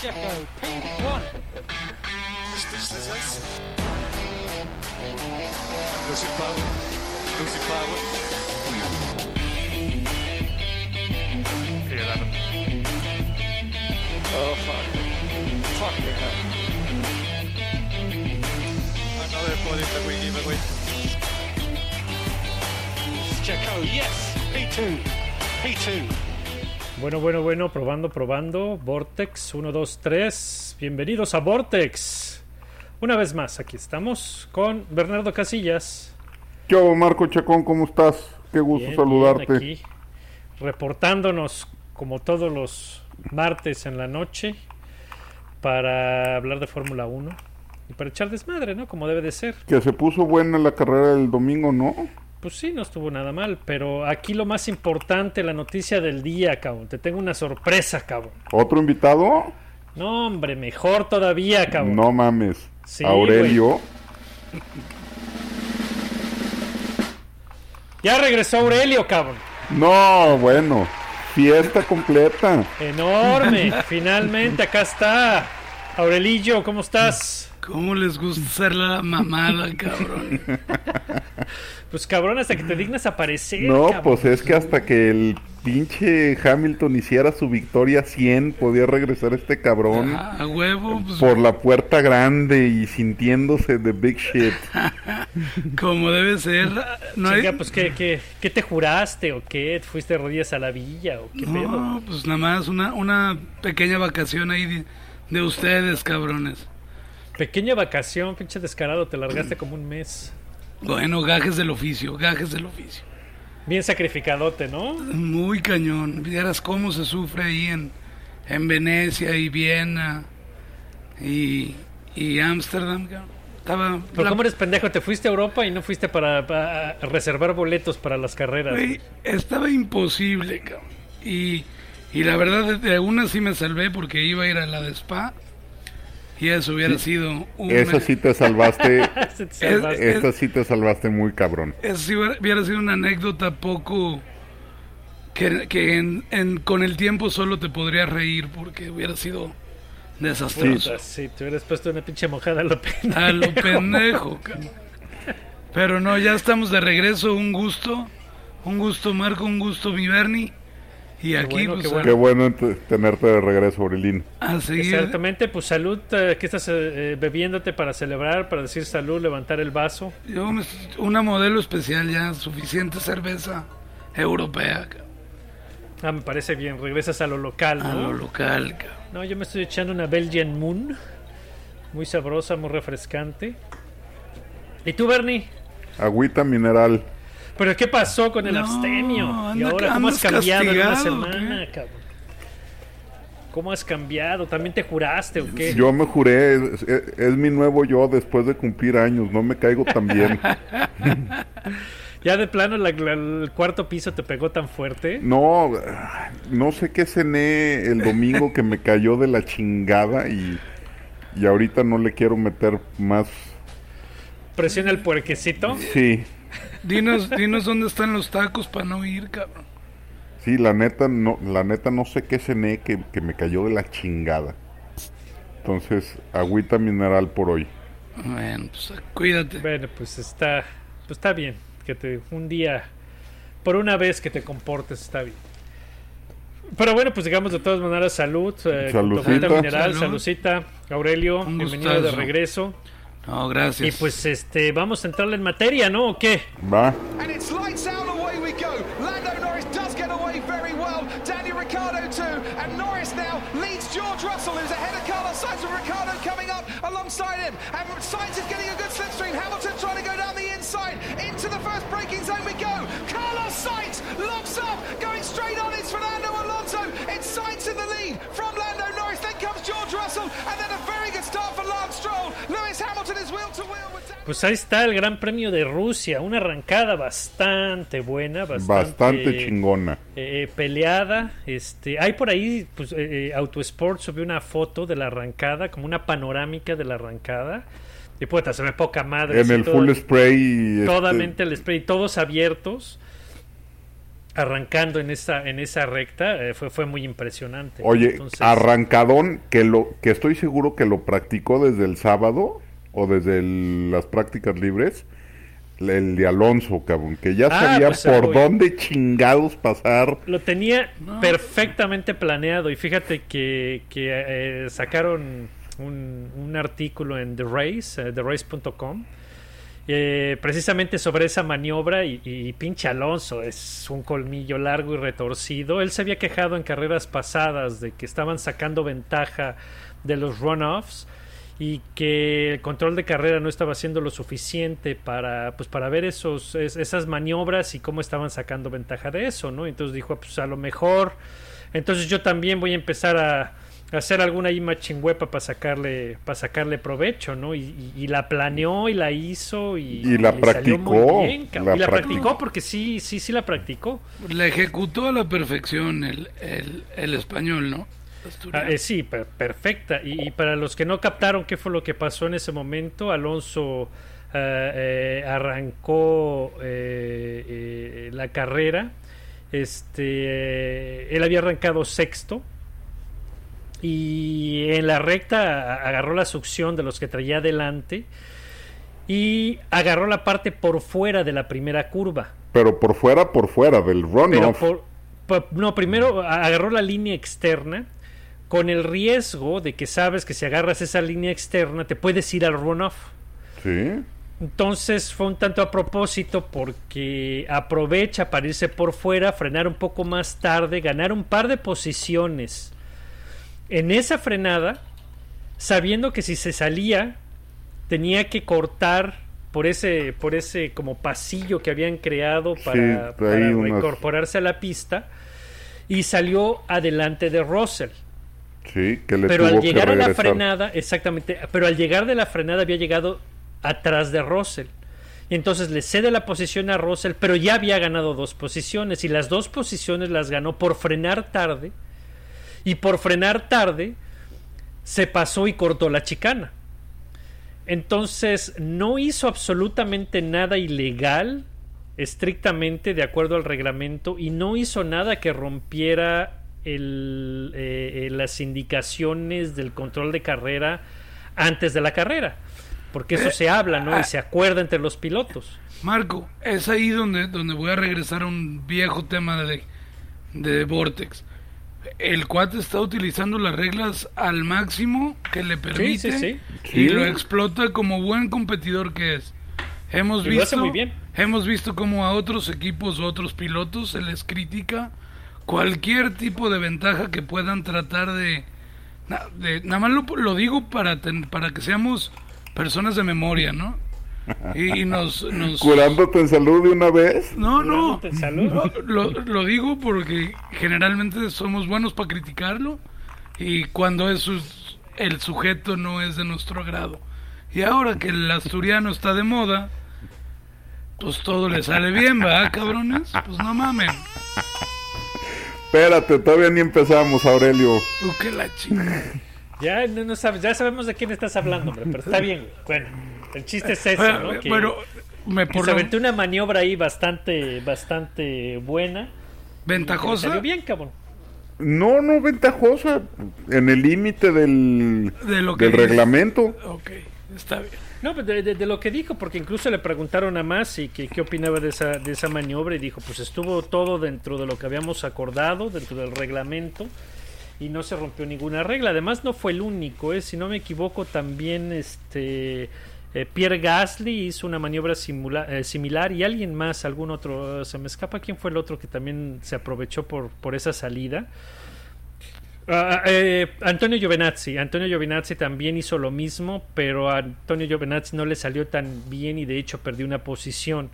Jacko. P1. Losing power. Losing power. P11. Oh fuck. Fuck. Another that we give away. Yes. P2. P2. Bueno, bueno, bueno, probando, probando. Vortex 1, 2, 3. Bienvenidos a Vortex. Una vez más, aquí estamos con Bernardo Casillas. Yo, Marco Chacón, ¿cómo estás? Qué gusto Bien, saludarte. bien, aquí, reportándonos como todos los martes en la noche para hablar de Fórmula 1 y para echar desmadre, ¿no? Como debe de ser. Que se puso buena la carrera del domingo, ¿no? Pues sí, no estuvo nada mal, pero aquí lo más importante, la noticia del día, cabrón. Te tengo una sorpresa, cabrón. ¿Otro invitado? No, hombre, mejor todavía, cabrón. No mames. Sí, Aurelio. Ya regresó Aurelio, cabrón. No, bueno. Fiesta completa. Enorme. Finalmente, acá está. Aurelillo, ¿cómo estás? ¿Cómo les gusta hacer la mamada, cabrón? Pues cabrón, hasta que te dignas aparecer. No, cabrón. pues es que hasta que el pinche Hamilton hiciera su victoria 100, podía regresar este cabrón Ah, A huevo, pues, por la puerta grande y sintiéndose de big shit. como debe ser. No, hay- pues ¿qué, qué, qué te juraste o qué? ¿Fuiste de rodillas a la villa o qué pedo? no, pues nada más una, una pequeña vacación ahí de, de ustedes, cabrones. Pequeña vacación, pinche descarado, te largaste como un mes. Bueno, gajes del oficio, gajes del oficio. Bien sacrificadote, ¿no? Muy cañón. Vieras cómo se sufre ahí en, en Venecia y Viena y, y Ámsterdam, cabrón. Estaba. Pero la- ¿cómo eres pendejo? Te fuiste a Europa y no fuiste para, para reservar boletos para las carreras. Güey, estaba imposible, cabrón. Y, y la verdad, de una sí me salvé porque iba a ir a la de Spa. Y eso hubiera sido una. Esa sí te salvaste. Esta sí te salvaste muy cabrón. Eso sí hubiera, sido una anécdota poco. que, que en, en- con el tiempo solo te podrías reír porque hubiera sido desastroso. Puta, sí, te hubieras puesto una pinche mojada a lo pendejo. A lo pendejo, cabrón. Pero no, ya estamos de regreso. Un gusto. Un gusto, Marco. Un gusto, mi Bernie. Y aquí, bueno, pues, qué a- Qué bueno tenerte de regreso, Aurelín. a, seguir. Exactamente, pues salud, eh, ¿qué estás eh, eh, bebiéndote para celebrar, para decir salud, levantar el vaso? Yo una modelo especial ya, suficiente cerveza europea, cabrón. Ah, me parece bien, regresas a lo local, a ¿no? lo local, cabrón. No, yo me estoy echando una Belgian Moon, muy sabrosa, muy refrescante. ¿Y tú, Bernie? Agüita mineral. ¿Pero qué pasó con el No, abstemio? ¿Y ahora cómo has cambiado en una semana, cabrón? ¿Cómo has cambiado? ¿También te juraste o qué? Yo me juré, es, es- es mi nuevo yo después de cumplir años, no me caigo tan bien. ¿Ya de plano la- la- el cuarto piso te pegó tan fuerte? No, no sé qué cené el domingo que me cayó de la chingada y, y ahorita no le quiero meter más. Presiona el puerquecito. Sí, Dinos, dinos dónde están los tacos para no ir, cabrón. sí, la neta no, la neta no sé qué cené que, que me cayó de la chingada. Entonces, agüita mineral por hoy. Bueno, pues cuídate. Bueno, pues está, pues está bien. Que te un día, por una vez que te comportes, está bien. Pero bueno, pues digamos de todas maneras, salud. Eh, Saludcita. mineral, Salud. saludcita. Aurelio, Un bienvenido de regreso. No, Y gracias. pues este, vamos a entrarle en materia, ¿no? ¿O qué? Va. And it's lights out, away we go. Lando Norris does get away very well. Daniel Ricciardo too. And Norris now leads George Russell, who's ahead of Carlos Sainz, with Ricciardo coming up alongside him. And Sainz is getting a good slipstream. Hamilton trying to go down the inside. Into the first braking zone we go. Carlos Sainz locks up, going straight on. It's Fernando Alonso. It's Sainz in the lead from Lando Norris. Then comes George Pues ahí está el Gran Premio de Rusia, una arrancada bastante buena, bastante, Bastante chingona. eh, peleada. Este, hay por ahí, pues, eh, eh, Autosport subió una foto de la arrancada, como una panorámica de la arrancada. Y puta, se ve poca madre. En el todo- full spray. este, Totalmente el spray, todos abiertos. arrancando en esa, en esa recta, eh, fue, fue muy impresionante. Oye, Entonces, arrancadón que lo que estoy seguro que lo practicó desde el sábado o desde el- las prácticas libres. El de Alonso, cabrón, que ya Ah, sabía pues, por dónde chingados pasar. Lo tenía perfectamente planeado y fíjate que, que, eh, sacaron un, un artículo en The Race, eh, TheRace.com, eh, precisamente sobre esa maniobra y, y pinche Alonso es un colmillo largo y retorcido. Él se había quejado en carreras pasadas de que estaban sacando ventaja de los runoffs y que el control de carrera no estaba haciendo lo suficiente para pues para ver esos es- esas maniobras y cómo estaban sacando ventaja de eso no entonces dijo pues a lo mejor entonces yo también voy a empezar a, a hacer alguna ahí machingüepa para sacarle para sacarle provecho no y, y- y la planeó y la hizo y, Y la le salió muy practicó, bien, la y la practicó. practicó. porque sí sí sí la practicó. La ejecutó a la perfección el, el, el español, ¿no? Ah, eh, sí, per- perfecta. Y, y para los que no captaron qué fue lo que pasó en ese momento, Alonso eh, eh, arrancó eh, eh, la carrera. Este, eh, él había arrancado sexto y en la recta agarró la succión de los que traía adelante y agarró la parte por fuera de la primera curva. Pero por fuera, por fuera del Pero runoff. por- por- no, primero agarró la línea externa con el riesgo de que sabes que si agarras esa línea externa te puedes ir al runoff. Sí. Entonces fue un tanto a propósito porque aprovecha para irse por fuera, frenar un poco más tarde, ganar un par de posiciones en esa frenada, sabiendo que si se salía tenía que cortar por ese por ese como pasillo que habían creado para, Sí, para reincorporarse a la pista y salió adelante de Russell. Sí, que le Pero tuvo al que llegar a la frenada, exactamente, pero al llegar de la frenada había llegado atrás de Russell. Y entonces le cede la posición a Russell, pero ya había ganado dos posiciones y las dos posiciones las ganó por frenar tarde. Y por frenar tarde se pasó y cortó la chicana. Entonces no hizo absolutamente nada ilegal, estrictamente de acuerdo al reglamento, y no hizo nada que rompiera el, eh, eh, las indicaciones del control de carrera antes de la carrera. Porque eso se habla, ¿no? Y se acuerda entre los pilotos. Marco, es ahí donde, donde voy a regresar a un viejo tema de, de Vortex. El cuate está utilizando las reglas al máximo que le permite sí, sí. y Sí. lo explota como buen competidor que es. Hemos Y lo hace visto, muy bien. hemos visto como a otros equipos o otros pilotos se les critica cualquier tipo de ventaja que puedan tratar de... de- nada más lo, lo digo para, ten- para que seamos personas de memoria, ¿no? Y, y nos, nos, Curándote en salud de una vez. no, no. Curándote en salud. No, Lo, lo digo porque generalmente somos buenos para criticarlo y cuando es el sujeto no es de nuestro agrado. Y ahora que el asturiano está de moda, pues todo le sale bien, ¿verdad, cabrones? Pues no mamen. Espérate, todavía ni empezamos, Aurelio. Que la chingada. Ya, no, no sabes, ya sabemos de quién estás hablando, hombre, pero está bien. güey. Bueno, el chiste es bueno, me que por se aventó una maniobra ahí bastante, bastante buena. ventajosa Salió bien, cabrón. No, no, ventajosa. En el límite del, de lo que del reglamento. Ok, está bien. No, pues de, de- lo que dijo, porque incluso le preguntaron a Masi que qué opinaba de esa, de esa maniobra y dijo, pues estuvo todo dentro de lo que habíamos acordado, dentro del reglamento, y no se rompió ninguna regla. Además, no fue el único, ¿eh? si no me equivoco, también este eh, Pierre Gasly hizo una maniobra simula- eh, similar y alguien más, algún otro, se me escapa quién fue el otro que también se aprovechó por esa salida. Ah, eh, Antonio Giovinazzi, Antonio Giovinazzi también hizo lo mismo, pero a Antonio Giovinazzi no le salió tan bien y de hecho perdió una posición.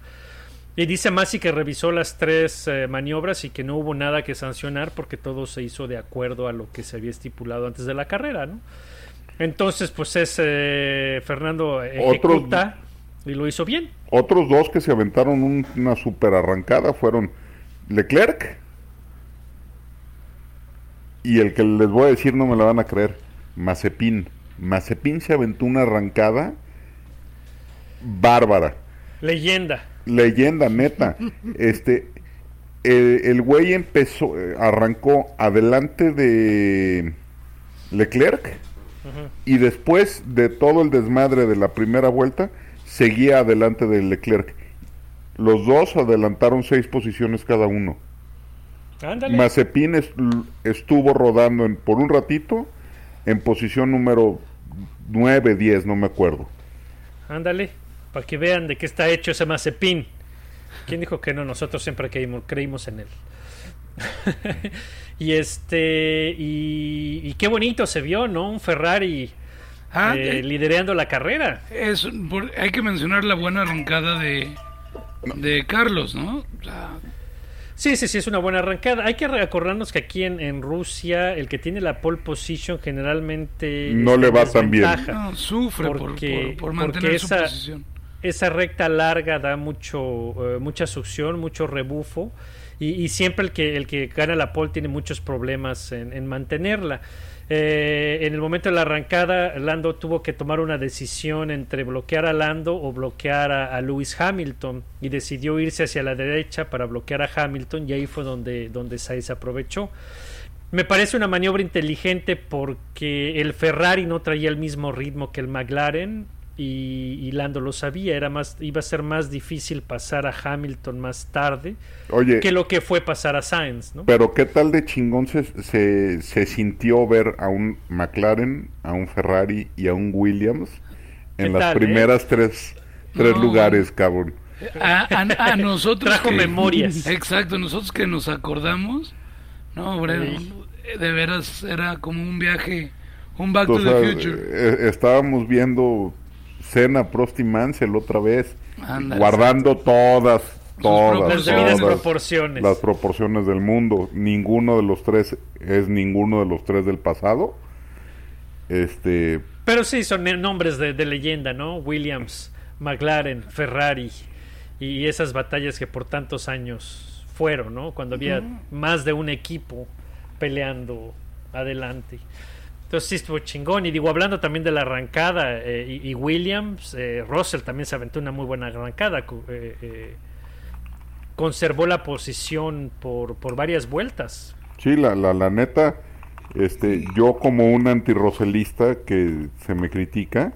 Y dice Masi que revisó las tres eh, maniobras y que no hubo nada que sancionar porque todo se hizo de acuerdo a lo que se había estipulado antes de la carrera, ¿no? Entonces, pues es eh, Fernando ejecuta y lo hizo bien. Otros dos que se aventaron un- una super arrancada fueron Leclerc y el que les voy a decir no me la van a creer, Mazepin. Mazepin se aventó una arrancada bárbara. Leyenda. Leyenda neta. Este el güey empezó, eh, arrancó adelante de Leclerc y después de todo el desmadre de la primera vuelta, seguía adelante de Leclerc. Los dos adelantaron seis posiciones cada uno. Ándale. Mazepin es- estuvo rodando en- por un ratito en posición número 9, 10, no me acuerdo. Ándale, para que vean de qué está hecho ese Mazepin. ¿Quién dijo que no? Nosotros siempre creímos, creímos en él. y este, y, y qué bonito se vio, ¿no? Un Ferrari Ah, eh, eh, liderando la carrera. es, por- hay que mencionar la buena arrancada de, de Carlos, ¿no? O sea, Sí, sí, sí, es una buena arrancada. Hay que acordarnos que aquí en, en Rusia el que tiene la pole position generalmente No le va tan bien. no, sufre por- Porque- por, por porque mantener su esa- posición. esa recta larga da mucho eh, mucha succión, mucho rebufo y, y siempre el que el que gana la pole tiene muchos problemas en, en mantenerla. Eh, en el momento de la arrancada, Lando tuvo que tomar una decisión entre bloquear a Lando o bloquear a, Lewis Hamilton y decidió irse hacia la derecha para bloquear a Hamilton y ahí fue donde, donde Sainz aprovechó. Me parece una maniobra inteligente porque el Ferrari no traía el mismo ritmo que el McLaren y, y Lando lo sabía, era más, iba a ser más difícil pasar a Hamilton más tarde Oye, que lo que fue pasar a Sainz, ¿no? pero ¿qué tal de chingón se, se, se sintió ver a un McLaren, a un Ferrari y a un Williams ¿Qué en las tal, eh? primeras tres, tres No. lugares, cabrón? A, a- a nosotros Trajo memorias. Exacto, nosotros que nos acordamos, no, hombre, Sí. de veras era como un viaje, un Back O to sea, the Future. eh, estábamos viendo Cena, Prost y Mansell otra vez, guardando todas, todas, Las debidas todas proporciones. las proporciones del mundo. Ninguno de los tres es ninguno de los tres del pasado. Este, Pero sí, son nombres de, de leyenda, ¿no? Williams, McLaren, Ferrari y esas batallas que por tantos años fueron, ¿no? Cuando había más de un equipo peleando adelante. Entonces sí estuvo chingón. Y digo, hablando también de la arrancada, eh, y, y Williams, eh, Russell también se aventó una muy buena arrancada. eh, eh, conservó la posición por, por varias vueltas. sí, la, la, la neta, este, yo como un antirroselista que se me critica,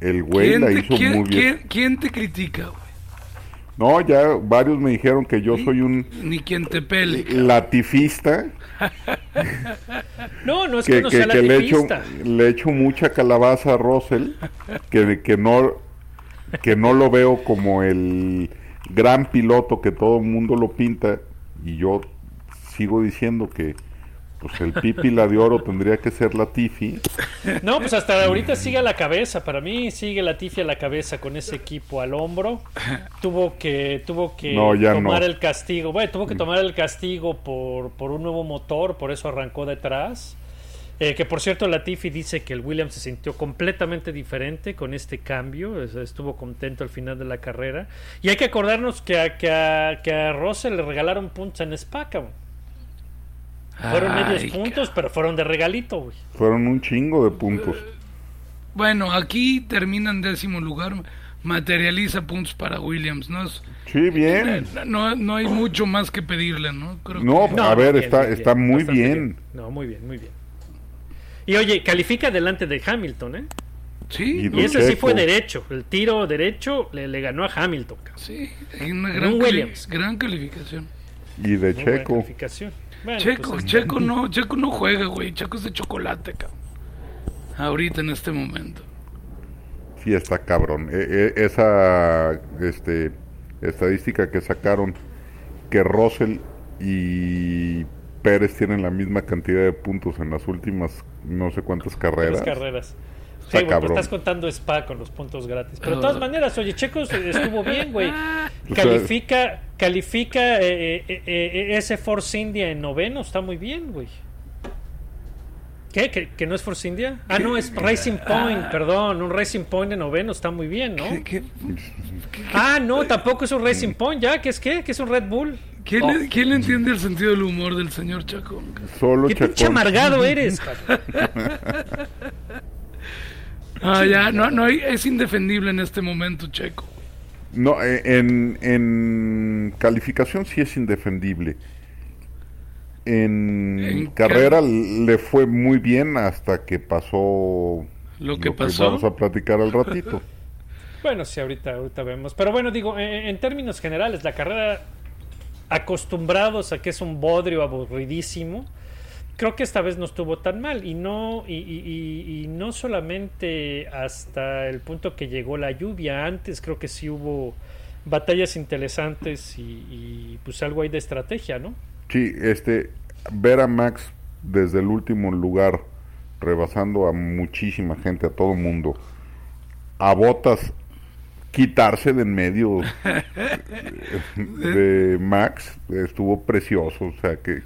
el güey ¿Quién la te, hizo quién- muy bien. quién- quién te critica, güey? No, ya varios me dijeron que yo soy un Ni quien te pele. latifista. No, no es que, que, no que- sea que le echo latifista. le echo mucha calabaza a Russell que, que no que no lo veo como el gran piloto que todo el mundo lo pinta y yo sigo diciendo que pues el Pipi la de oro tendría que ser la Tifi No, pues hasta ahorita sigue a la cabeza. Para mí sigue Latifi a la cabeza con ese equipo al hombro. Tuvo que, tuvo que No, tomar no. el castigo. Bueno, tuvo que tomar el castigo por, por un nuevo motor, por eso arrancó detrás. Eh, que por cierto, Latifi dice que el Williams se sintió completamente diferente con este cambio. es- Estuvo contento al final de la carrera. Y hay que acordarnos que a, que a, que a Russell le regalaron puntos en Spa, cabrón. Fueron Ay, medios puntos, pero fueron de regalito, güey. fueron un chingo de puntos Bueno, aquí termina en décimo lugar. Materializa puntos para Williams. No, es- sí bien no, no hay mucho más que pedirle, ¿no? Creo no, que- a ver bien, está bien, está muy bien No, muy bien, muy bien. Y oye, califica delante de Hamilton, ¿eh? Sí, Y Y ese sí fue derecho. El tiro derecho le, le ganó a Hamilton. cabrón. sí. hay Una un gran, cali- Williams. gran calificación. y de Muy buena Checo calificación. Bueno, Checo, pues, Checo no, Checo no juega, güey. Checo es de chocolate, cabrón. Ahorita en este momento. Sí, está cabrón. E- e- esa este, estadística que sacaron que Russell y Pérez tienen la misma cantidad de puntos en las últimas no sé cuántas tres carreras. carreras. Está Sí, güey, pues estás contando Spa con los puntos gratis. Pero de Ah. todas maneras, oye, Checo estuvo bien, güey. Sea, Califica, califica eh, eh, eh, ese Force India en noveno, está muy bien, güey. ¿Qué? ¿Que, que no es Force India? Ah, no, es Racing Point, perdón. Un Racing Point de noveno está muy bien, ¿no? ¿Qué, qué, Ah, no, tampoco es un Racing Point, ¿ya? ¿Qué es qué? ¿Qué es un Red Bull? quién, Oh. le, quién le entiende el sentido del humor del señor Chacón? Solo ¿Qué pinche Chacón. amargado eres? Ah, ya, no, no hay, es indefendible en este momento, Checo. No, eh, en, en calificación sí es indefendible. En, En carrera le fue muy bien hasta que pasó Lo que pasó. vamos a platicar al ratito. Bueno, sí, ahorita, ahorita vemos. Pero bueno, digo, en, en términos generales, la carrera, acostumbrados a que es un bodrio aburridísimo, creo que esta vez no estuvo tan mal. Y no, y, y- y- y no solamente hasta el punto que llegó la lluvia. Antes creo que sí hubo batallas interesantes y, y, pues algo ahí de estrategia, ¿no? Sí, este, ver a Max desde el último lugar, rebasando a muchísima gente, a todo mundo, a botas, quitarse de en medio de Max, estuvo precioso, o sea, que,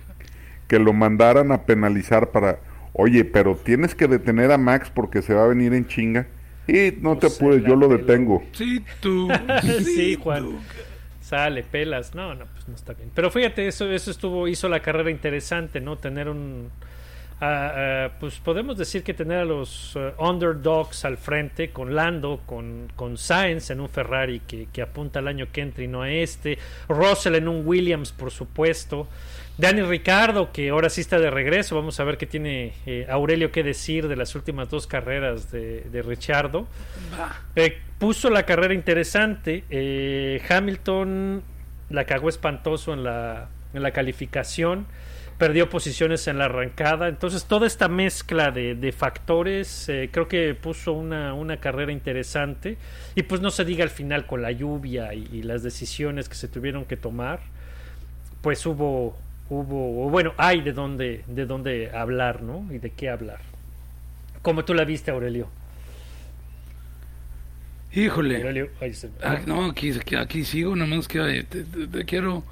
que lo mandaran a penalizar para, oye, pero tienes que detener a Max porque se va a venir en chinga. Y no te Pues apures, yo lo detengo. Sí, tú. sí, Juan. Sale, pelas. No, no, pues no está bien. Pero fíjate, eso, eso estuvo, hizo la carrera interesante, ¿no? Tener un. ah, ah, pues podemos decir que tener a los eh, underdogs al frente, con Lando, con, con Sainz en un Ferrari que, que apunta al año que entra y no a este, Russell en un Williams, por supuesto, Dani Ricardo, que ahora sí está de regreso, vamos a ver qué tiene eh, Aurelio que decir de las últimas dos carreras de, de Richardo. Eh, puso la carrera interesante. eh, Hamilton la cagó espantoso en la, en la calificación. Perdió posiciones en la arrancada. Entonces, toda esta mezcla de, de factores creo que puso una, una carrera interesante. Y pues no se diga al final con la lluvia y, y las decisiones que se tuvieron que tomar. Pues hubo, hubo, o bueno, hay de dónde, de dónde hablar, ¿no? Y de qué hablar. Como tú la viste, Aurelio. Híjole. Aurelio, ahí se- Ah, no, aquí, aquí, aquí sigo, nomás que eh, te, te- te quiero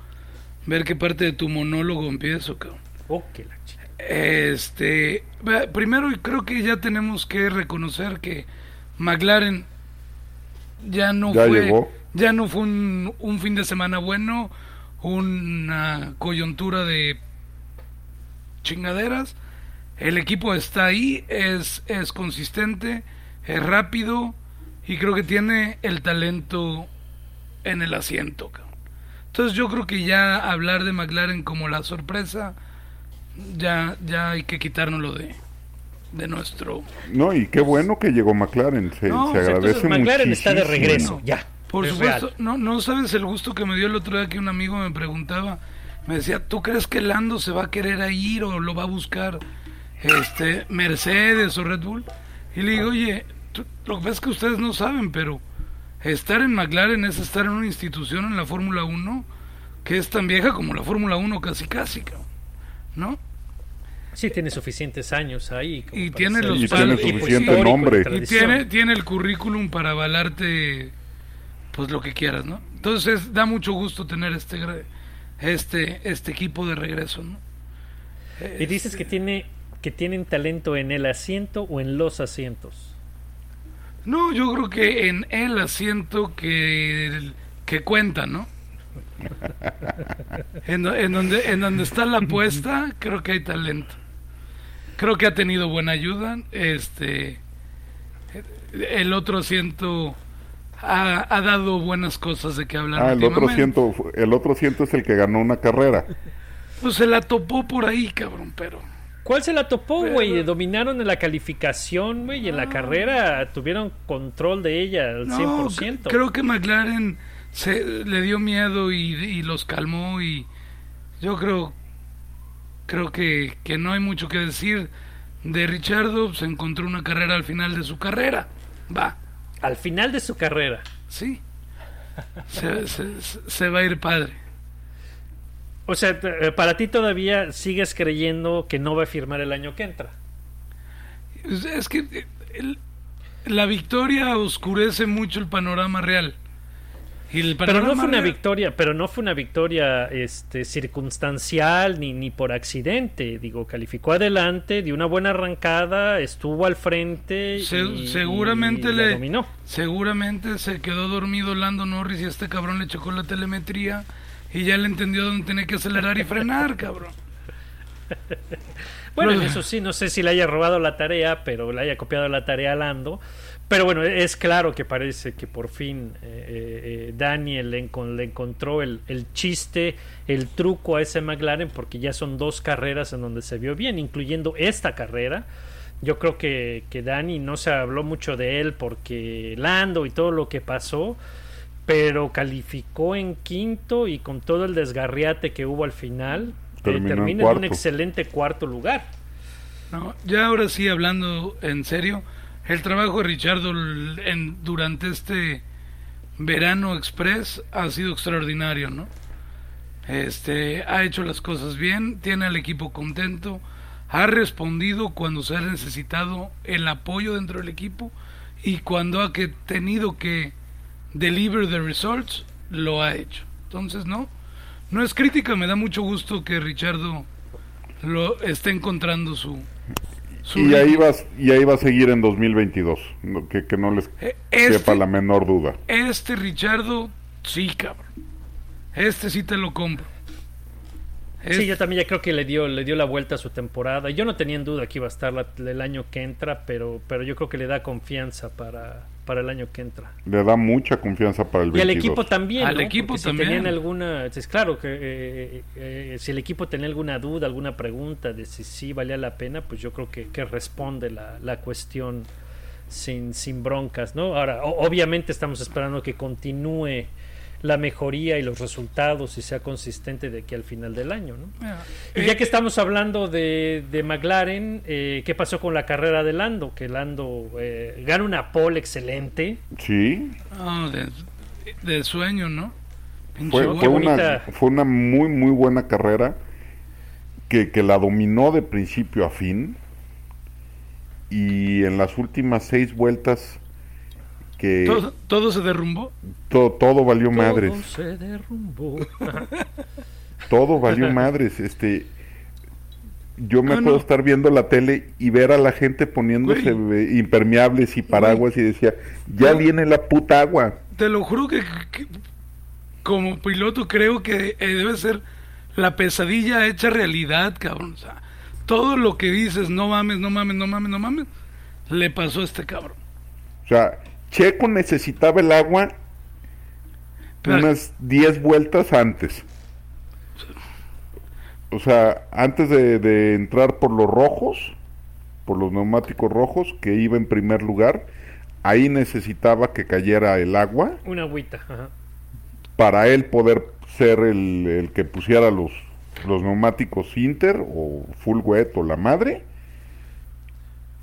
ver qué parte de tu monólogo empiezo, cabrón. Oh, que la chica. Este, primero creo que ya tenemos que reconocer que McLaren ya no Ya fue, llegó. ya no fue un, un fin de semana bueno, una coyuntura de chingaderas. El equipo está ahí, es, es consistente, es rápido y creo que tiene el talento en el asiento. Entonces yo creo que ya hablar de McLaren como la sorpresa, ya, ya hay que quitárnoslo de, de nuestro... No, y qué bueno que llegó McLaren, se, No, se agradece McLaren está de regreso, ya. Por Es supuesto, real. no, no sabes el gusto que me dio el otro día que un amigo me preguntaba, me decía, ¿tú crees que Lando se va a querer a ir o lo va a buscar este Mercedes o Red Bull? Y le digo, oye, tú- lo que pasa es que ustedes no saben, pero estar en McLaren es estar en una institución en la Fórmula 1 que es tan vieja como la Fórmula 1 casi casi, ¿no? Sí, tiene suficientes años ahí. como Y tiene los un palos. equipo suficiente nombre. Y Y tiene, tiene el currículum para avalarte pues lo que quieras, ¿no? Entonces da mucho gusto tener este este este equipo de regreso, ¿no? Y dices que tiene que tienen talento en el asiento o en los asientos. No, yo creo que en el asiento que que cuenta, ¿no? En, en donde en donde está la apuesta, creo que hay talento. Creo que ha tenido buena ayuda, este el otro asiento ha, ha dado buenas cosas de que hablar Ah, el otro últimamente. ciento, el otro ciento es el que ganó una carrera. Pues se la topó por ahí, cabrón, pero. ¿Cuál se la topó, güey? Dominaron en la calificación, güey, y en la carrera tuvieron control de ella al No, 100%. c- creo que McLaren se le dio miedo y, y los calmó y yo creo creo que, que no hay mucho que decir de Richardo, se encontró una carrera al final de su carrera. Va, Al final de su carrera. sí. Se, se- se- se va a ir padre. O sea, eh, para ti todavía sigues creyendo que no va a firmar el año que entra. Es, que eh, el- la victoria oscurece mucho el panorama real. Y Pero no fue una victoria, pero no fue una victoria este, circunstancial ni, ni por accidente. Digo, calificó adelante, dio una buena arrancada, estuvo al frente Se- y, seguramente y le dominó. seguramente se quedó dormido Lando Norris y este cabrón le chocó la telemetría y ya le entendió dónde tenía que acelerar y frenar, cabrón. Bueno, No. eso sí, no sé si le haya robado la tarea, pero le haya copiado la tarea a Lando. Pero bueno, es claro que parece que por fin eh, eh, eh, Daniel le, encon- le encontró el, el chiste, el truco a ese McLaren, porque ya son dos carreras en donde se vio bien, incluyendo esta carrera. Yo creo que, que Dani no se habló mucho de él porque Lando y todo lo que pasó, pero calificó en quinto y con todo el desgarriate que hubo al final, eh, Terminó en termina en un excelente cuarto lugar. No, ya ahora sí, hablando en serio, el trabajo de Richardo en, durante este verano express ha sido extraordinario, ¿no? Este, ha hecho las cosas bien, tiene al equipo contento, ha respondido cuando se ha necesitado el apoyo dentro del equipo y cuando ha que tenido que deliver the results, lo ha hecho. Entonces, no, no es crítica, me da mucho gusto que Richardo lo esté encontrando su, Y ahí, vas, y ahí va a seguir en 2022, no- que, que no les Eh, este- quepa la menor duda. Este Richardo, sí, cabrón. Este sí te lo compro. Sí, yo también ya creo que le dio, le dio la vuelta a su temporada. Yo no tenía en duda que iba a estar la- el año que entra, pero, pero yo creo que le da confianza para, para el año que entra. Le da mucha confianza para el Y al 22. equipo también. Al ¿no? equipo Porque si también. tenían alguna. Es claro que eh, eh, si el equipo tenía alguna duda, alguna pregunta de si sí valía la pena, pues yo creo que, que responde la, la cuestión sin, sin broncas, ¿no? Ahora, o- obviamente estamos esperando que continúe la mejoría y los resultados y sea consistente de aquí al final del año, ¿no? Mira, Y eh, ya que estamos hablando de, de McLaren, eh, ¿qué pasó con la carrera de Lando? Que Lando eh, gana una pole excelente. Sí, no, de, de sueño, ¿no? Fue, fue, una, fue una muy, muy buena carrera que, que la dominó de principio a fin. Y en las últimas seis vueltas que todo, todo se derrumbó. to- todo valió Todo madres. se derrumbó. Todo valió madres. Este, yo me no. estar viendo la tele y ver a la gente poniéndose Güey. impermeables y paraguas y decía, ya viene la puta agua. Te lo juro que, que como piloto creo que eh, debe ser la pesadilla hecha realidad, cabrón. O sea, todo lo que dices, no mames, no mames, no mames, no mames, le pasó a este cabrón. O sea, Checo necesitaba el agua Pero- unas 10 vueltas antes. O sea, antes de, de entrar por los rojos, por los neumáticos rojos, que iba en primer lugar, ahí necesitaba que cayera el agua Una agüita. ajá. para él poder ser el, el que pusiera los, los neumáticos Inter o Full Wet o la madre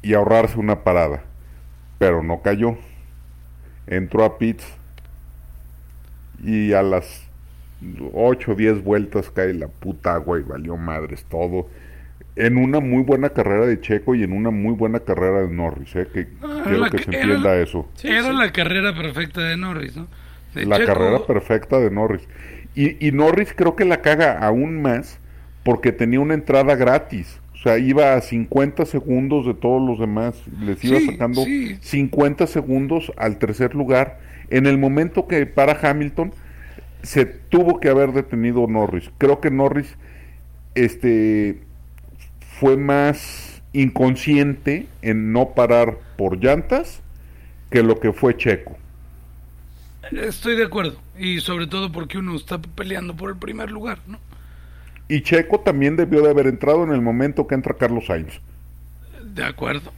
y ahorrarse una parada. Pero no cayó. Entró a pits y a las 8 o 10 vueltas cae la puta agua y valió madres todo. En una muy buena carrera de Checo y en una muy buena carrera de Norris, ¿eh? que Ah, quiero que se era entienda la- eso. Era la carrera perfecta de Norris, ¿no? De la Checo- carrera perfecta de Norris. Y, y Norris creo que la caga aún más porque tenía una entrada gratis. O sea, iba a 50 segundos de todos los demás. Les iba Sí, sacando sí. 50 segundos al tercer lugar. En el momento que para Hamilton, se tuvo que haber detenido Norris. Creo que Norris este, fue más inconsciente en no parar por llantas que lo que fue Checo. Estoy de acuerdo. Y sobre todo porque uno está peleando por el primer lugar, ¿no? Y Checo también debió de haber entrado en el momento que entra Carlos Sainz. De acuerdo.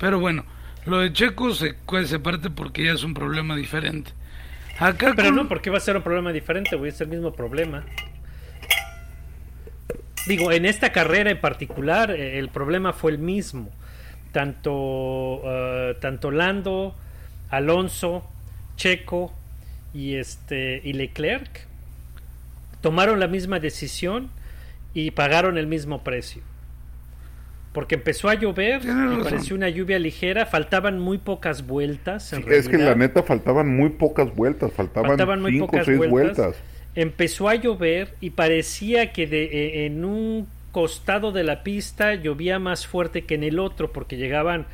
Pero bueno, lo de Checo se, se parte porque ya es un problema diferente. Acá Pero con- no, porque va a ser un problema diferente, güey. Es el mismo problema. Digo, en esta carrera en particular, eh, el problema fue el mismo. Tanto, eh, tanto Lando, Alonso, Checo y este y Leclerc tomaron la misma decisión y pagaron el mismo precio. Porque empezó a llover y pareció una lluvia ligera, faltaban muy pocas vueltas. en es que la neta faltaban muy pocas vueltas, faltaban, Faltaban muy cinco o pocas seis vueltas. vueltas. Empezó a llover y parecía que de, eh, en un costado de la pista llovía más fuerte que en el otro porque llegaban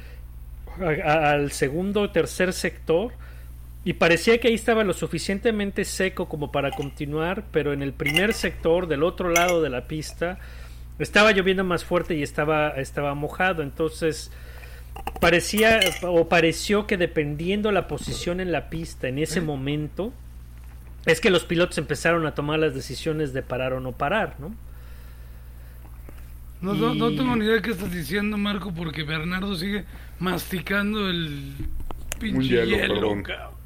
a- a- al segundo o tercer sector y parecía que ahí estaba lo suficientemente seco como para continuar, pero en el primer sector del otro lado de la pista Estaba lloviendo más fuerte y estaba, estaba mojado, entonces parecía o pareció que dependiendo la posición en la pista en ese momento, es que los pilotos empezaron a tomar las decisiones de parar o no parar, ¿no? No, no, no Y- tengo ni idea de qué estás diciendo, Marco, porque Bernardo sigue masticando el pinche Un hielo, hielo, perdón. cabrón.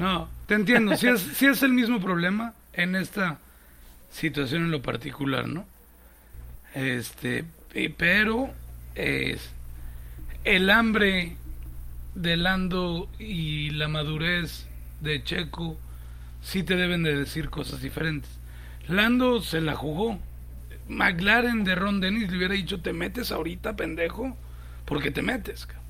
No, te entiendo. Si es, sí es el mismo problema en esta situación en lo particular, ¿no? Este, pero es el hambre de Lando y la madurez de Checo sí te deben de decir cosas diferentes. Lando se la jugó. McLaren de Ron Dennis le hubiera dicho, te metes ahorita, pendejo, porque te metes. cabrón".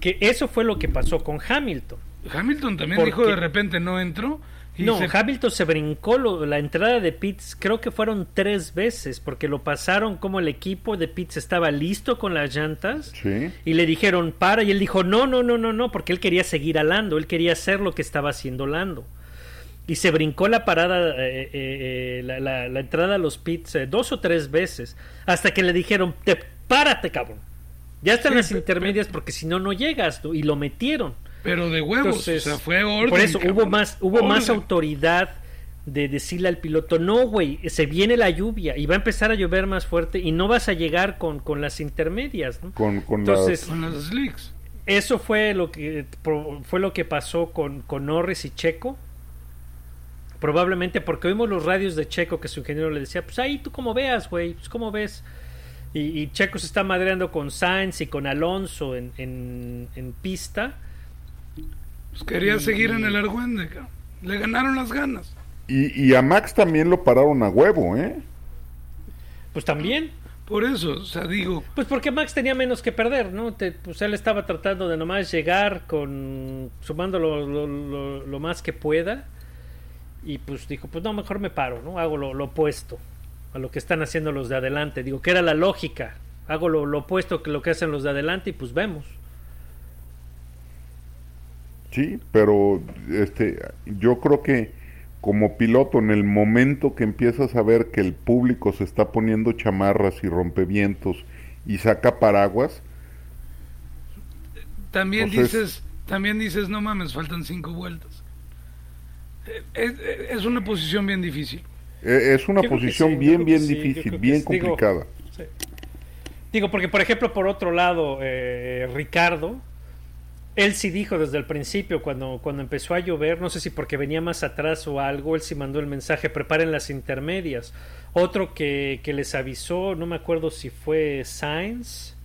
Que eso fue lo que pasó con Hamilton. Hamilton también Porque- dijo de repente no entró. Y No, se- Hamilton se brincó lo- la entrada de Pitts, creo que fueron tres veces, porque lo pasaron como el equipo de Pitts estaba listo con las llantas Sí. y le dijeron para y él dijo no, no, no, no, no, porque él quería seguir a Lando, él quería hacer lo que estaba haciendo Lando. Y se brincó la parada, eh, eh, eh, la, la- la entrada a los pits eh, dos o tres veces, hasta que le dijeron, te, párate cabrón. Ya están Sí, las intermedias porque si no, no llegas, ¿no? y lo metieron. Pero de huevos, Entonces, o sea, fue orden. por eso hubo más, hubo más autoridad de decirle al piloto, no, güey, se viene la lluvia y va a empezar a llover más fuerte y no vas a llegar con, con las intermedias, ¿no? Con, con Entonces, las- Con las slicks. eso fue lo que fue lo que pasó con, con Norris y Checo. Probablemente porque oímos los radios de Checo que su ingeniero le decía, pues ahí tú como veas, güey, pues como ves. Y, y Checo se está madreando con Sainz y con Alonso en, en, en pista. Pues quería Y- seguir en el Argüende, cabrón. Le ganaron las ganas. y, y a Max también lo pararon a huevo, ¿eh? Pues también. Por eso, o sea, digo, Pues porque Max tenía menos que perder, ¿no? Te- pues él estaba tratando de nomás llegar con sumando lo, lo- lo- lo más que pueda y pues dijo, pues no, mejor me paro, ¿no? Hago lo, lo opuesto a lo que están haciendo los de adelante. Digo, que era la lógica. Hago lo, lo opuesto que lo que hacen los de adelante y pues vemos. Sí, pero este, yo creo que como piloto, en el momento que empiezas a ver que el público se está poniendo chamarras y rompevientos y saca paraguas, también Entonces- dices, también dices, no mames, faltan cinco vueltas. Eh, Es, es una posición bien difícil. e- es una posición sí, bien, bien sí, difícil, bien sí. Digo, complicada. Digo, porque por ejemplo, por otro lado, eh, Ricardo, él sí dijo desde el principio, cuando, cuando empezó a llover, no sé si porque venía más atrás o algo, él sí mandó el mensaje, preparen las intermedias. Otro que, que les avisó, no me acuerdo si fue Sainz,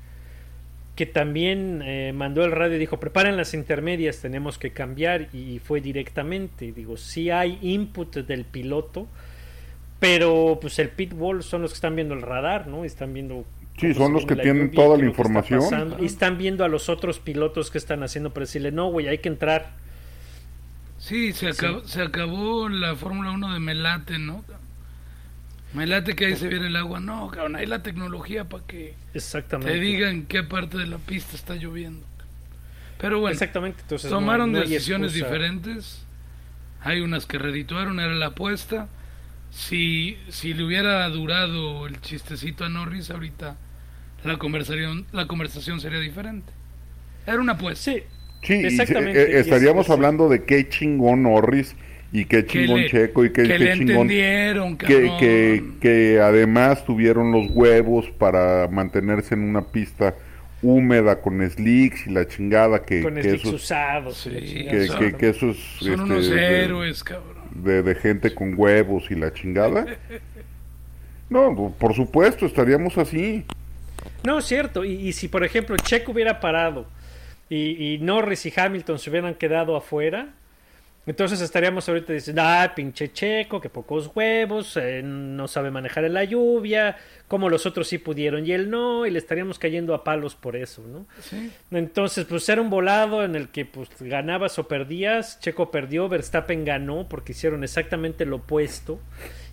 que también eh, mandó el radio y dijo, preparen las intermedias, tenemos que cambiar, y fue directamente. Digo, sí hay input del piloto, pero pues el pit wall son los que están viendo el radar, ¿no? Están viendo Sí, son los que tienen lluvia, toda la está información. y están viendo a los otros pilotos que están haciendo para decirle, no, güey, hay que entrar. Sí, se acabó, se acabó la Fórmula 1 de Melate, ¿no? Melate que ahí se viene el agua. No, cabrón, hay la tecnología para que Exactamente. te digan qué parte de la pista está lloviendo. Pero bueno, Exactamente. Entonces, tomaron no decisiones diferentes. Hay unas que redituaron, era la apuesta. Si, si le hubiera durado el chistecito a Norris, ahorita la conversación, la conversación sería diferente. Era una apuesta. Sí, Sí, y Exactamente, eh, y estaríamos es- hablando de qué chingón Norris y qué Que chingón le- Checo y qué, que qué le chingón entendieron, que, cabrón. que, que además tuvieron los huevos para mantenerse en una pista húmeda con slicks y la chingada que, con que slicks usados. Sí, que, son- que- que eso es Son este, unos héroes, cabrón. De, de gente con huevos y la chingada. No, por supuesto, estaríamos así. No, es cierto. Y, y si, por ejemplo, Checo hubiera parado y, y Norris y Hamilton se hubieran quedado afuera, entonces estaríamos ahorita diciendo, ah, pinche Checo, que pocos huevos, eh, no sabe manejar en la lluvia, como los otros sí pudieron y él no, y le estaríamos cayendo a palos por eso, ¿no? Sí. Entonces, pues era un volado en el que pues ganabas o perdías. Checo perdió, Verstappen ganó porque hicieron exactamente lo opuesto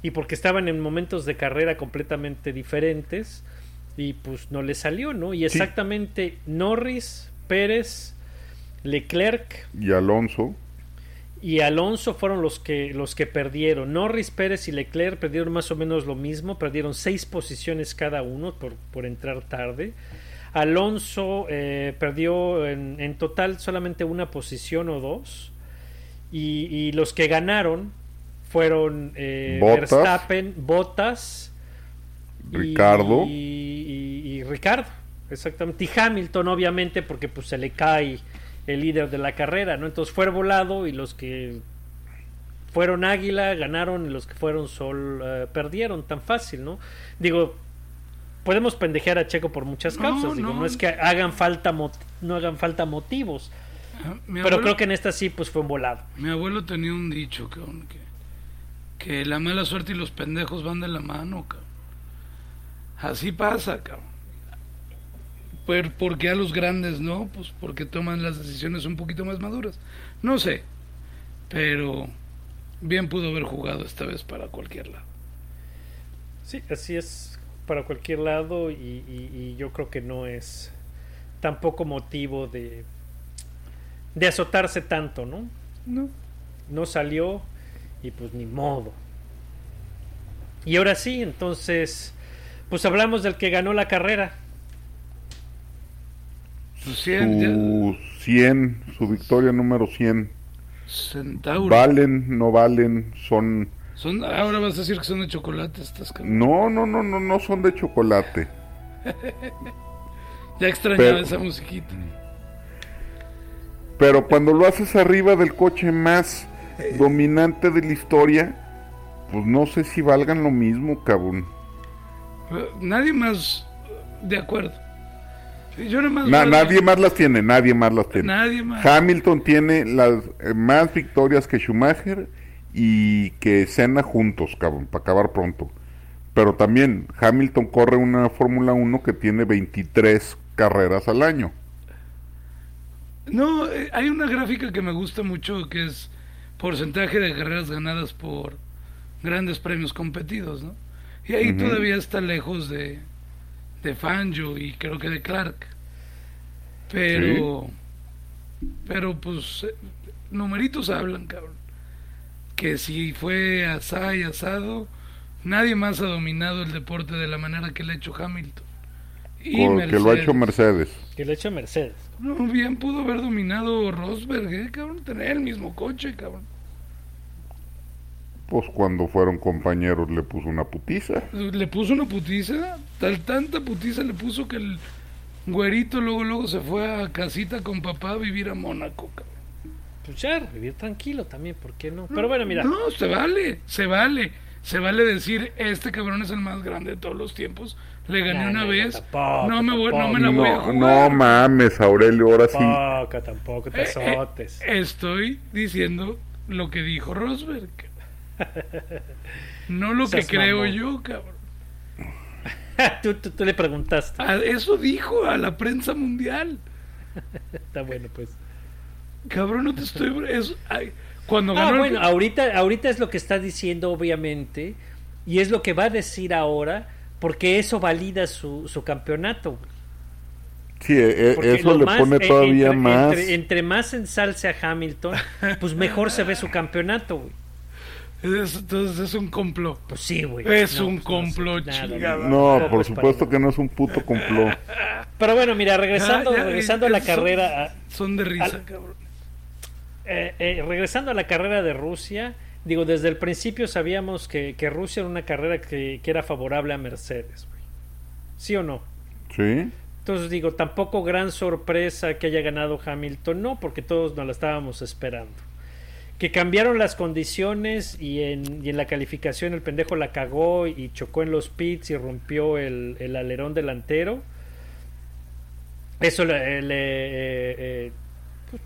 y porque estaban en momentos de carrera completamente diferentes y pues no le salió, ¿no? Y exactamente Norris, Pérez, Leclerc Y Alonso, y Alonso fueron los que los que perdieron. Norris, Pérez y Leclerc perdieron más o menos lo mismo, perdieron seis posiciones cada uno por, por entrar tarde. Alonso eh, perdió en, en, total solamente una posición o dos. Y, y los que ganaron fueron eh. Verstappen, Bottas Ricardo. y, y- y Ricardo, exactamente. Y Hamilton, obviamente, porque pues se le cae el líder de la carrera, ¿no? Entonces fue volado y los que fueron Águila ganaron y los que fueron Sol eh, perdieron, tan fácil, ¿no? Digo, podemos pendejear a Checo por muchas No, causas, digo, no. no es que hagan falta no hagan falta motivos, Ah, pero creo que en esta sí pues fue un volado. Mi abuelo tenía un dicho, cabrón, que, que la mala suerte y los pendejos van de la mano, cabrón. Así pasa, cabrón. Pero, ¿Por qué a los grandes no? Pues porque toman las decisiones un poquito más maduras. No sé, pero bien pudo haber jugado esta vez para cualquier lado. Sí, así es para cualquier lado y, y- y yo creo que no es tampoco motivo de de azotarse tanto, ¿no? No. No salió y pues ni modo. Y ahora sí, entonces, pues hablamos del que ganó la carrera. Su 100, su victoria número 100. Centauro. Valen, no valen, son... Son, ahora vas a decir que son de chocolate estas cabrón. No, no, no, no, no son de chocolate. Ya extrañaba Pero- esa musiquita. Pero cuando lo haces arriba del coche más dominante de la historia, pues no sé si valgan lo mismo, cabrón. Nadie más de acuerdo. Yo Na- nadie más las tiene, nadie más las tiene. Nadie más. Hamilton tiene las eh, más victorias que Schumacher y que Senna juntos, cabrón, para acabar pronto. Pero también Hamilton corre una Fórmula 1 que tiene 23 carreras al año. No, eh, hay una gráfica que me gusta mucho que es porcentaje de carreras ganadas por grandes premios competidos, ¿no? Y ahí todavía está lejos de, de Fangio y creo que de Clark. Pero, pero pues, numeritos hablan, cabrón. Que si fue asá y asado, nadie más ha dominado el deporte de la manera que lo ha hecho Hamilton. Y Porque lo ha hecho Mercedes. Mercedes. Que lo ha hecho Mercedes. No, bien pudo haber dominado Rosberg, ¿eh, cabrón? Tener el mismo coche, cabrón. Pues cuando fueron compañeros le puso una putiza. Le puso una putiza, tal tanta putiza le puso que el güerito luego luego se fue a casita con papá a vivir a Mónaco, cabrón. Pues vivir tranquilo también, ¿por qué no? Pero bueno, mira, No, se vale, se vale. Se vale decir, este cabrón es el más grande de todos los tiempos. Le gané una no, vez. tampoco, no, me voy, no tampoco. me la voy a No, jugar. no mames, Aurelio, ahora sí. tampoco, tampoco te Eh, eh, azotes. estoy diciendo lo que dijo Rosberg. No lo que creo mamón. yo, cabrón. tú, tú, tú le preguntaste. A- Eso dijo a la prensa mundial. Está bueno, pues. Cabrón, no te estoy. es- ay, cuando Ah, ganó. el- bueno, ahorita, ahorita es lo que está diciendo, obviamente, y es lo que va a decir ahora, porque eso valida su, su campeonato. güey. Sí, eh, eh, Porque eso le más- pone eh, todavía entre, más. Entre, entre más ensalce a Hamilton, pues mejor se ve su campeonato, güey. Es- entonces es un complot. Pues sí, güey. Es No, un pues no, complot, chingada. No, por es supuesto que no es un puto complot. Pero bueno, mira, regresando, Ya, ya, regresando a la son- carrera, a- Son de risa, al- cabrón. eh, eh, regresando a la carrera de Rusia, digo, desde el principio sabíamos que, que Rusia era una carrera que, que era favorable a Mercedes, güey. ¿Sí o no? Sí. Entonces digo, tampoco gran sorpresa que haya ganado Hamilton, no, porque todos nos la estábamos esperando. Que cambiaron las condiciones y en, y en la calificación el pendejo la cagó y chocó en los pits y rompió el, el alerón delantero. Eso le, eh, eh, pues,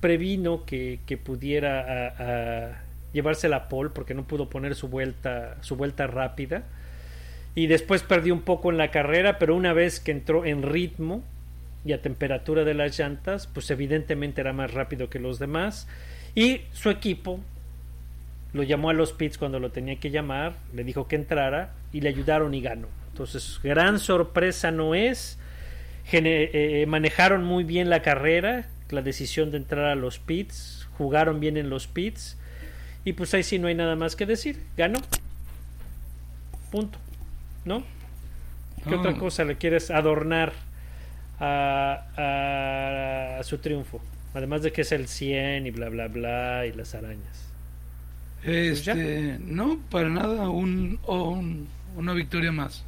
previno que, que pudiera a- a llevarse la pole porque no pudo poner su vuelta, su vuelta rápida y después perdió un poco en la carrera, pero una vez que entró en ritmo y a temperatura de las llantas, pues evidentemente era más rápido que los demás y su equipo lo llamó a los pits cuando lo tenía que llamar, le dijo que entrara y le ayudaron y ganó. Entonces, gran sorpresa no es. Gene- eh, manejaron muy bien la carrera, la decisión de entrar a los pits, jugaron bien en los pits. Y pues ahí sí no hay nada más que decir. Ganó. Punto. ¿No? ¿Qué otra cosa le quieres adornar a, a- a su triunfo? Además de que es el 100 y bla, bla, bla y las arañas. Este, no, para nada, un, o un- una victoria más.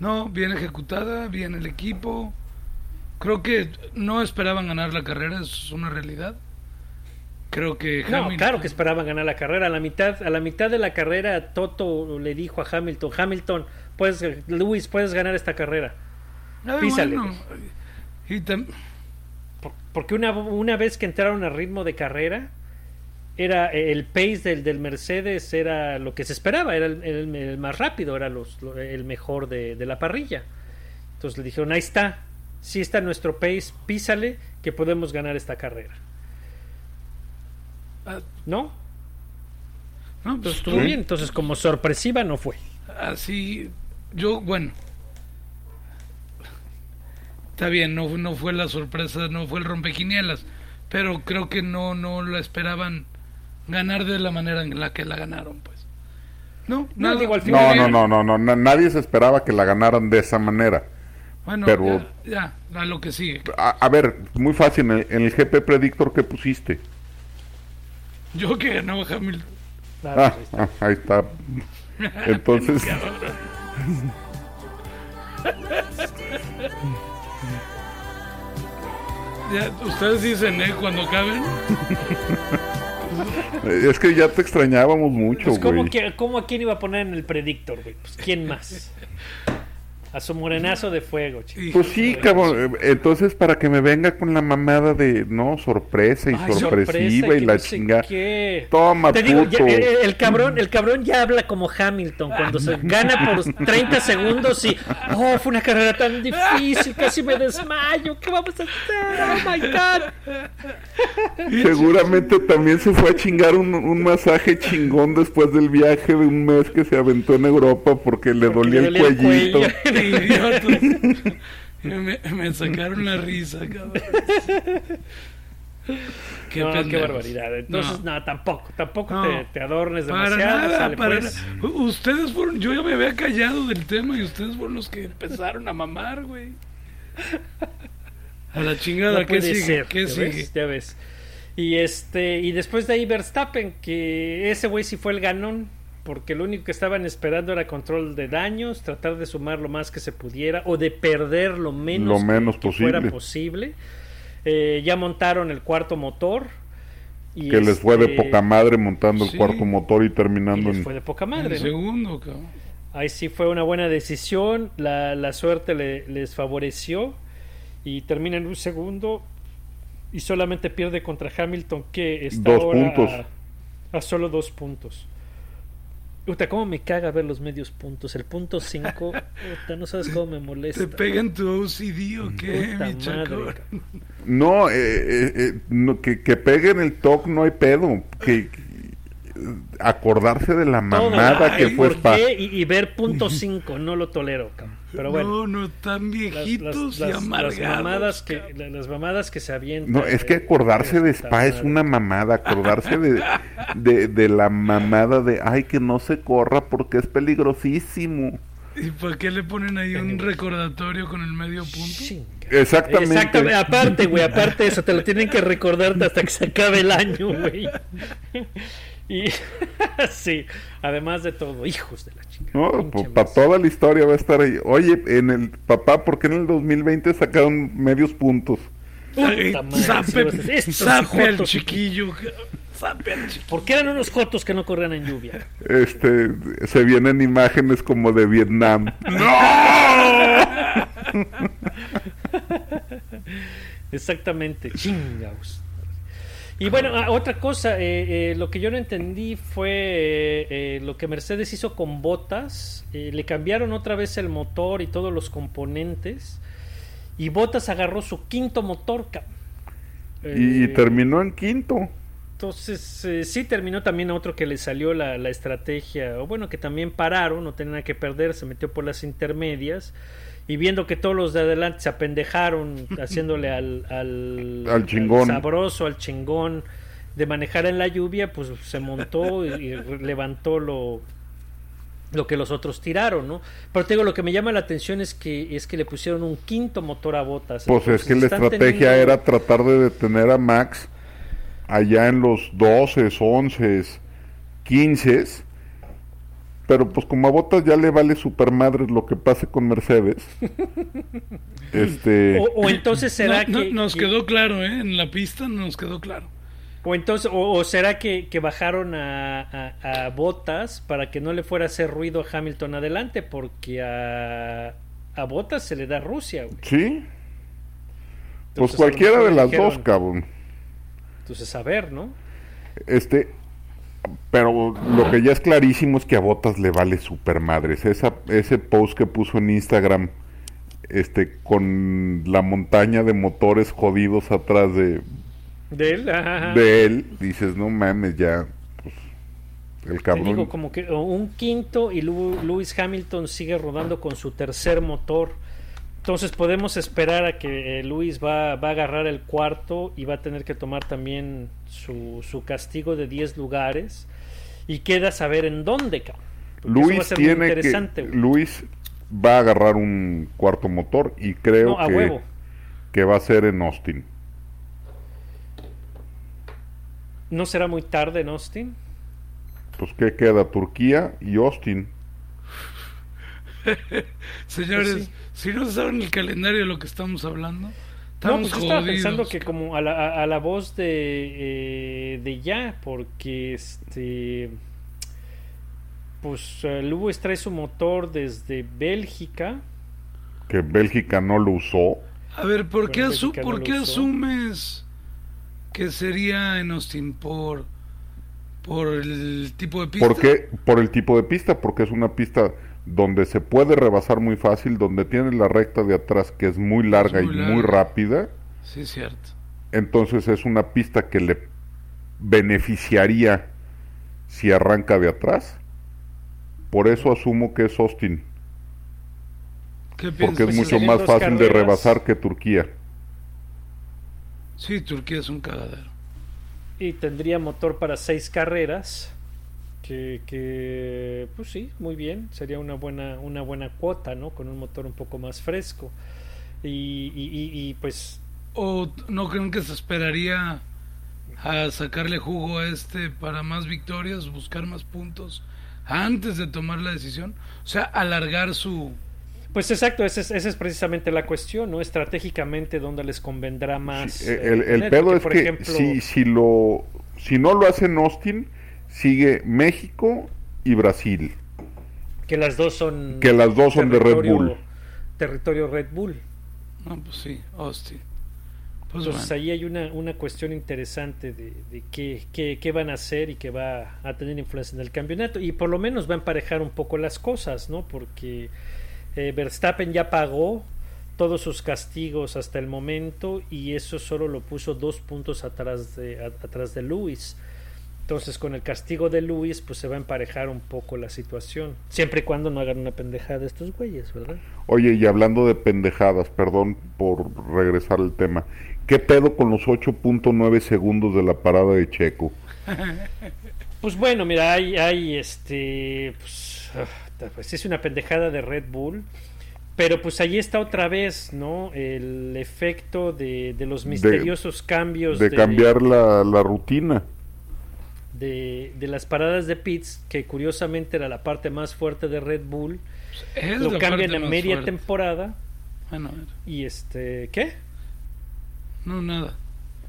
No, bien ejecutada, bien el equipo. Creo que no esperaban ganar la carrera, eso es una realidad. Creo que No, Hamilton- claro que esperaban ganar la carrera. A la mitad, a la mitad de la carrera, Toto le dijo a Hamilton, Hamilton, puedes, Luis, puedes ganar esta carrera. Ay, písale. bueno, y tam- Por- Porque una, una vez que entraron a ritmo de carrera, era el pace del, del Mercedes era lo que se esperaba, era el, el- el más rápido, era los, lo- el mejor de, de la parrilla. Entonces le dijeron, ahí está, sí está nuestro pace, písale que podemos ganar esta carrera. Ah, ¿No? no, pues, estuvo bien, entonces como sorpresiva no fue. así, yo, bueno. Está bien, no, no fue la sorpresa, no fue el rompequinielas, pero creo que no, no la esperaban ganar de la manera en la que la ganaron, pues. No, No, nada, digo, al muy final- No, no, no, no, no, na- nadie se esperaba que la ganaran de esa manera. Bueno, pero- ya, ya, a lo que sigue. A, a ver, muy fácil, en el, en el GP Predictor que pusiste. Yo que ganaba Hamilton. Claro, Ah, ahí está. ah, ahí está. Entonces, Ya, ustedes dicen, ¿eh? Cuando acaben. es que ya te extrañábamos mucho, Pues, ¿cómo, güey. que- ¿cómo a quién iba a poner en el predictor, güey? Pues, ¿quién más? A su morenazo de fuego, chico. Pues sí, cabrón. eh, Entonces, para que me venga con la mamada de, no, sorpresa y Ay, sorpresiva sorpresa, y la no sé chingada. qué. Toma, Te digo, ya, puto. eh, el cabrón, el cabrón ya habla como Hamilton cuando se gana por 30 segundos y oh, fue una carrera tan difícil, casi me desmayo, ¿qué vamos a hacer? Oh my god. Seguramente también se fue a chingar un, un masaje chingón después del viaje de un mes que se aventó en Europa porque le Porque dolía el dolía el cuellito. cuello. Idiotas. me, me sacaron la risa, cabrón. Qué no, qué barbaridad. Entonces, No. no, tampoco, tampoco No. te, te adornes Para demasiado. nada, sale, para pues. Ustedes fueron, yo ya me había callado del tema y ustedes fueron los que empezaron a mamar, güey. A la chingada, ¿qué sigue? ser, ¿Qué ¿ya sigue? ves? Ya ves. Y este y después de ahí Verstappen, que ese güey sí fue el ganón, porque lo único que estaban esperando era control de daños, tratar de sumar lo más que se pudiera o de perder lo menos, Lo que- fuera posible. Eh, ya montaron el cuarto motor. Y Que les fue de este, poca madre montando sí. el cuarto motor y y terminando les en... fue de poca El madre. ¿no? segundo, cabrón. Ahí sí fue una buena decisión, la, la suerte le- les favoreció y termina en un segundo y solamente pierde contra Hamilton que está Dos ahora puntos. A, a solo dos puntos. Puta, cómo me caga ver los medios puntos. El punto 5, no sabes cómo me molesta. ¿Te pegan tu OCD o qué, Puta mi madre. No, eh, eh, eh, no, que, que peguen el toque no hay pedo. Que, que- acordarse de la mamada que Ay, fue ¿por Spa. qué? Y, y ver punto 5, no lo tolero, cabrón. Pero bueno. No, no, tan viejitos las, y las- las amargados. mamadas que las mamadas que se avientan No, es que eh, acordarse de puta Spa es una mamada. Acordarse de, de, de la mamada de, ay, que no se corra porque es peligrosísimo. ¿Y por qué le ponen ahí un recordatorio con el medio punto? Chinga. Exactamente. Exactamente, aparte, güey, aparte de eso, te lo tienen que recordar hasta que se acabe el año, güey. Y sí, además de todo, hijos de la chica. No, pues para toda la historia va a estar ahí. Oye, en el papá, ¿por qué en el 2020 sacaron medios puntos? Madre, Zape, al chiquillo. Zape al chiquillo. ¿Por qué eran unos jotos que no corrían en lluvia? Este, se vienen imágenes como de Vietnam. Exactamente, chingaos. Y bueno, ah, otra cosa, eh, eh, lo que yo no entendí fue eh, eh, lo que Mercedes hizo con botas. le cambiaron otra vez el motor y todos los componentes. Y Botas agarró su quinto motor. Y Eh, terminó en quinto. Entonces, eh, sí terminó también a otro que le salió la, la estrategia, o bueno, que también pararon, no tenía nada que perder, se metió por las intermedias. Y viendo que todos los de adelante se apendejaron haciéndole al, al, Al chingón. sabroso, al chingón, de manejar en la lluvia, pues se montó y, y levantó lo lo que los otros tiraron, ¿no? Pero te digo, lo que me llama la atención es que es que le pusieron un quinto motor a botas. Pues es que la estrategia era tratar de detener a Max allá en los 12, 11, 15. Pero pues como a Botas ya le vale super madres lo que pase con Mercedes. este o, o, entonces será no, que no, nos que, quedó claro, ¿eh? En la pista nos quedó claro. O entonces, o, o será que, que bajaron a, a, a, Botas para que no le fuera a hacer ruido a Hamilton adelante, porque a, a Botas se le da Rusia. Güey. Sí. Pues entonces, cualquiera de las dijeron, dos, cabrón. Entonces, a ver, ¿no? Este, pero lo que ya es clarísimo es que a Botas le vale super madres. Esa, ese post que puso en Instagram, este, con la montaña de motores jodidos atrás de de él, ajá. de él, dices, no mames, ya, pues, el cabrón. Te digo, como que un quinto y Lewis Hamilton sigue rodando con su tercer motor. Entonces podemos esperar a que eh, Luis va, va, a agarrar el cuarto y va a tener que tomar también su, su castigo de 10 lugares. Y queda saber en dónde, cabrón. Luis tiene que, Luis va a agarrar un cuarto motor y creo no, que, huevo. que va a ser en Austin. ¿No será muy tarde en Austin? Pues ¿qué queda? Turquía y Austin. Señores, pues sí. Si no saben el calendario de lo que estamos hablando, estamos no, pues estaba pensando que como a la, a, a la voz de, eh, de ya, porque este pues Lewis trae su motor desde Bélgica. Que Bélgica no lo usó. A ver, ¿por qué, asu ¿por qué asumes que sería en Austin por por el tipo de pista? ¿Por qué? Por el tipo de pista, porque es una pista donde se puede rebasar muy fácil, donde tiene la recta de atrás que es muy larga es muy y larga. muy rápida. Sí, cierto. Entonces es una pista que le beneficiaría si arranca de atrás. Por eso asumo que es Austin. Porque es mucho más fácil carreras. de rebasar que Turquía. Sí, Turquía es un cagadero. Y tendría motor para seis carreras. Que, que, pues sí, muy bien. Sería una buena, una buena cuota, ¿no? Con un motor un poco más fresco. Y, y, y, y pues. ¿O no creen que se esperaría a sacarle jugo a este para más victorias, buscar más puntos antes de tomar la decisión? O sea, alargar su, pues exacto, esa es, esa es, precisamente la cuestión, ¿no? Estratégicamente, ¿dónde les convendrá más? Sí, el, el, el pedo es que ejemplo... si, si, lo, si no lo hace en Austin, sigue México y Brasil. Que las dos son... Que las dos son de Red Bull. Territorio Red Bull. No, pues sí, Austin. Pues Entonces bueno. ahí hay una, una cuestión interesante de, de qué, qué, qué, van a hacer y que va a tener influencia en el campeonato. Y por lo menos va a emparejar un poco las cosas, ¿no? Porque eh, Verstappen ya pagó todos sus castigos hasta el momento y eso solo lo puso dos puntos atrás de, a, atrás de Luis. Entonces con el castigo de Luis pues se va a emparejar un poco la situación. Siempre y cuando no hagan una pendejada estos güeyes, ¿verdad? Oye, y hablando de pendejadas, perdón por regresar al tema. ¿Qué pedo con los 8.9 segundos de la parada de Checo? pues bueno, mira, hay, hay este... Pues, pues es una pendejada de Red Bull. Pero pues ahí está otra vez, ¿no? El efecto de, de los misteriosos de, cambios. De, de cambiar la, la, rutina. De, de, las paradas de pits, que curiosamente era la parte más fuerte de Red Bull. Es lo cambian en media fuerte. temporada. Bueno, y este, ¿qué? No, nada.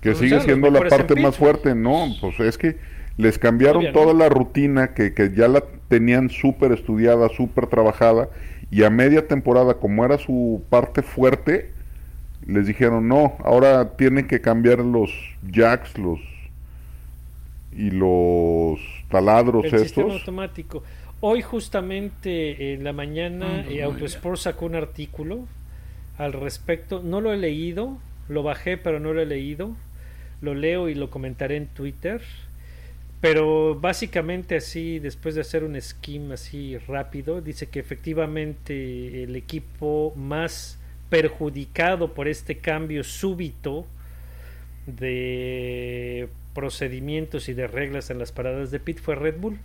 Que pues sigue siendo la parte más fuerte, no, pues es que les cambiaron toda la rutina que, que ya la tenían súper estudiada, súper trabajada, y a media temporada, como era su parte fuerte, les dijeron, no, ahora tienen que cambiar los jacks, los y los taladros El estos. sistema automático. Hoy justamente en la mañana eh, Autosport sacó un artículo al respecto. No lo he leído, lo bajé pero no lo he leído. Lo leo y lo comentaré en Twitter. Pero básicamente así, después de hacer un scheme así rápido, dice que efectivamente el equipo más perjudicado por este cambio súbito de procedimientos y de reglas en las paradas de pit fue Red Bull.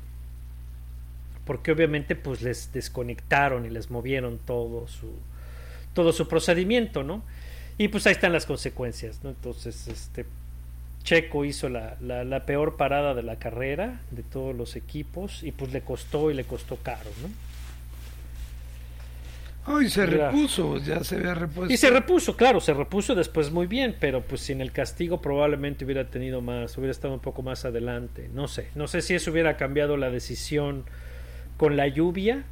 Porque obviamente pues les desconectaron y les movieron todo su todo su procedimiento, ¿no? Y pues ahí están las consecuencias, ¿no? Entonces, este Checo hizo la, la, la peor parada de la carrera de todos los equipos y pues le costó y le costó caro, ¿no? Ay, se repuso, ya se había repuesto. Y se repuso, claro, se repuso después muy bien, pero pues sin el castigo probablemente hubiera tenido más, hubiera estado un poco más adelante. No sé, no sé si eso hubiera cambiado la decisión con la lluvia,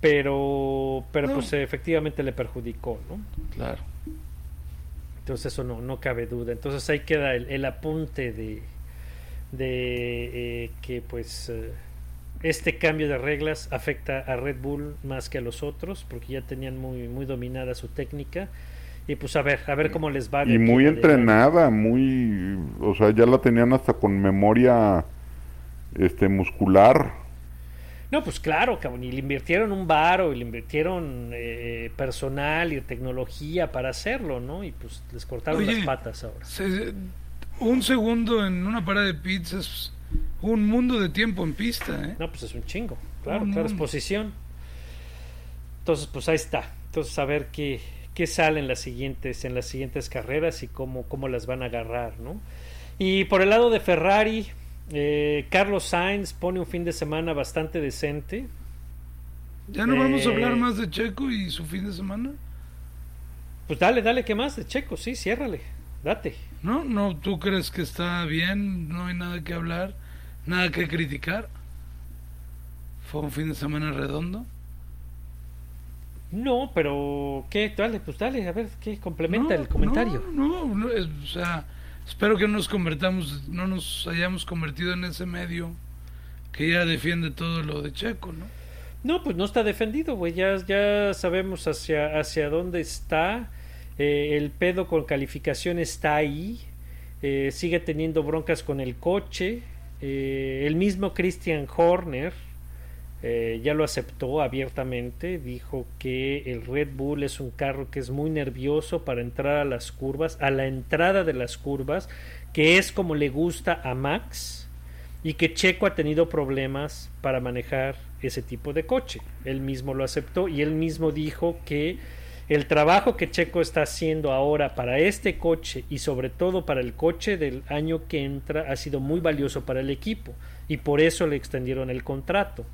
pero, pero No. pues efectivamente le perjudicó, ¿no? Claro. Entonces eso no, no cabe duda. Entonces ahí queda el, el apunte de, de eh, que pues eh, este cambio de reglas afecta a Red Bull más que a los otros, porque ya tenían muy, muy dominada su técnica. Y pues a ver, a ver cómo les va. Y muy entrenada, muy, o sea, ya la tenían hasta con memoria este muscular. No, pues claro, cabrón, y le invirtieron un varo, y le invirtieron eh, personal y tecnología para hacerlo, ¿no? Y pues les cortaron Oye, las patas ahora. Se- un segundo en una parada de pits es un mundo de tiempo en pista, ¿eh? No, pues es un chingo, claro, Un claro, es mundo. posición. Entonces, pues ahí está. Entonces, a ver qué, qué sale en las siguientes, en las siguientes carreras y cómo, cómo las van a agarrar, ¿no? Y por el lado de Ferrari, eh, Carlos Sainz pone un fin de semana bastante decente. ¿Ya no vamos a Eh, hablar más de Checo y su fin de semana? Pues dale, dale, ¿qué más? De Checo, sí, ciérrale, date. ¿No? ¿No? ¿Tú crees que está bien? ¿No hay nada que hablar? ¿Nada que criticar? ¿Fue un fin de semana redondo? No, pero ¿qué? Dale, pues dale, a ver, ¿qué? Complementa No, el comentario. No, no, o sea, espero que no nos convertamos, no nos hayamos convertido en ese medio que ya defiende todo lo de Checo, ¿no? No, pues no está defendido, güey. Ya, ya sabemos hacia, hacia dónde está. Eh, el pedo con calificación está ahí. Eh, sigue teniendo broncas con el coche. Eh, el mismo Christian Horner eh, ya lo aceptó abiertamente. Dijo que el Red Bull es un carro que es muy nervioso para entrar a las curvas, a la entrada de las curvas, que es como le gusta a Max y que Checo ha tenido problemas para manejar ese tipo de coche. Él mismo lo aceptó y él mismo dijo que el trabajo que Checo está haciendo ahora para este coche y sobre todo para el coche del año que entra ha sido muy valioso para el equipo y por eso le extendieron el contrato.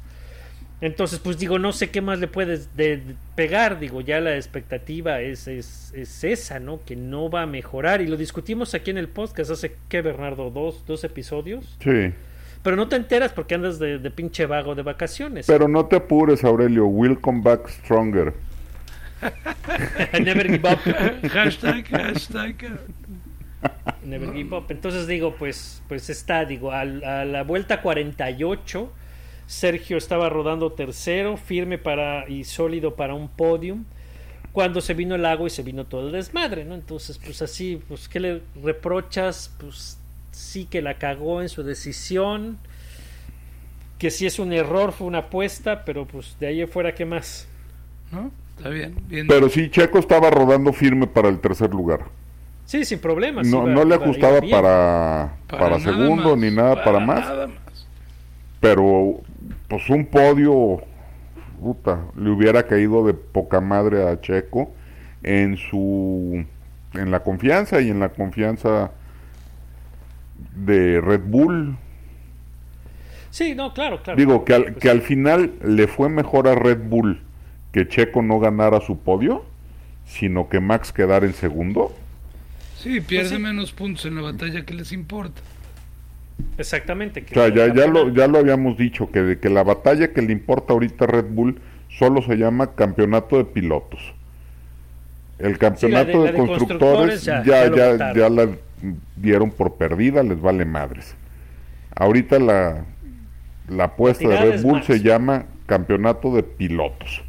Entonces, pues digo, no sé qué más le puedes de- de pegar, digo, ya la expectativa es, es, es esa, ¿no? Que no va a mejorar y lo discutimos aquí en el podcast hace, ¿qué, Bernardo? ¿Dos, dos episodios? Sí. Pero no te enteras porque andas de, de pinche vago de vacaciones. Pero no te apures, Aurelio. We'll come back stronger. Never give up. hashtag, hashtag. Never give up. Entonces digo, pues, pues está, digo, a, la vuelta 48, Sergio estaba rodando tercero, firme para y sólido para un podium. Cuando se vino el agua y se vino todo el desmadre, ¿no? Entonces, pues así, pues, ¿qué le reprochas? Pues sí que la cagó en su decisión. Que si es un error, fue una apuesta, pero pues de ahí en fuera, ¿qué más? ¿No? Está bien, bien. Pero sí, Checo estaba rodando firme para el tercer lugar. Sí, sin problemas. No, iba- no le ajustaba para, para, nada segundo más, ni nada para, más. nada más. Pero, pues un podio, puta, le hubiera caído de poca madre a Checo en su, en la confianza y en la confianza de Red Bull. Sí, no, claro, claro. Digo, que al, Pues que al final le fue mejor a Red Bull que Checo no ganara su podio, sino que Max quedara en segundo. Sí, pierde Pues sí. menos puntos en la batalla que les importa. Exactamente. O sea, ya, ya, lo, ya lo habíamos dicho, que, de que la batalla que le importa ahorita a Red Bull solo se llama campeonato de pilotos. El campeonato de, de constructores constructores ya- ya, ya la dieron por perdida, les vale madres. Ahorita la, la apuesta de Red Bull Max. se llama campeonato de pilotos.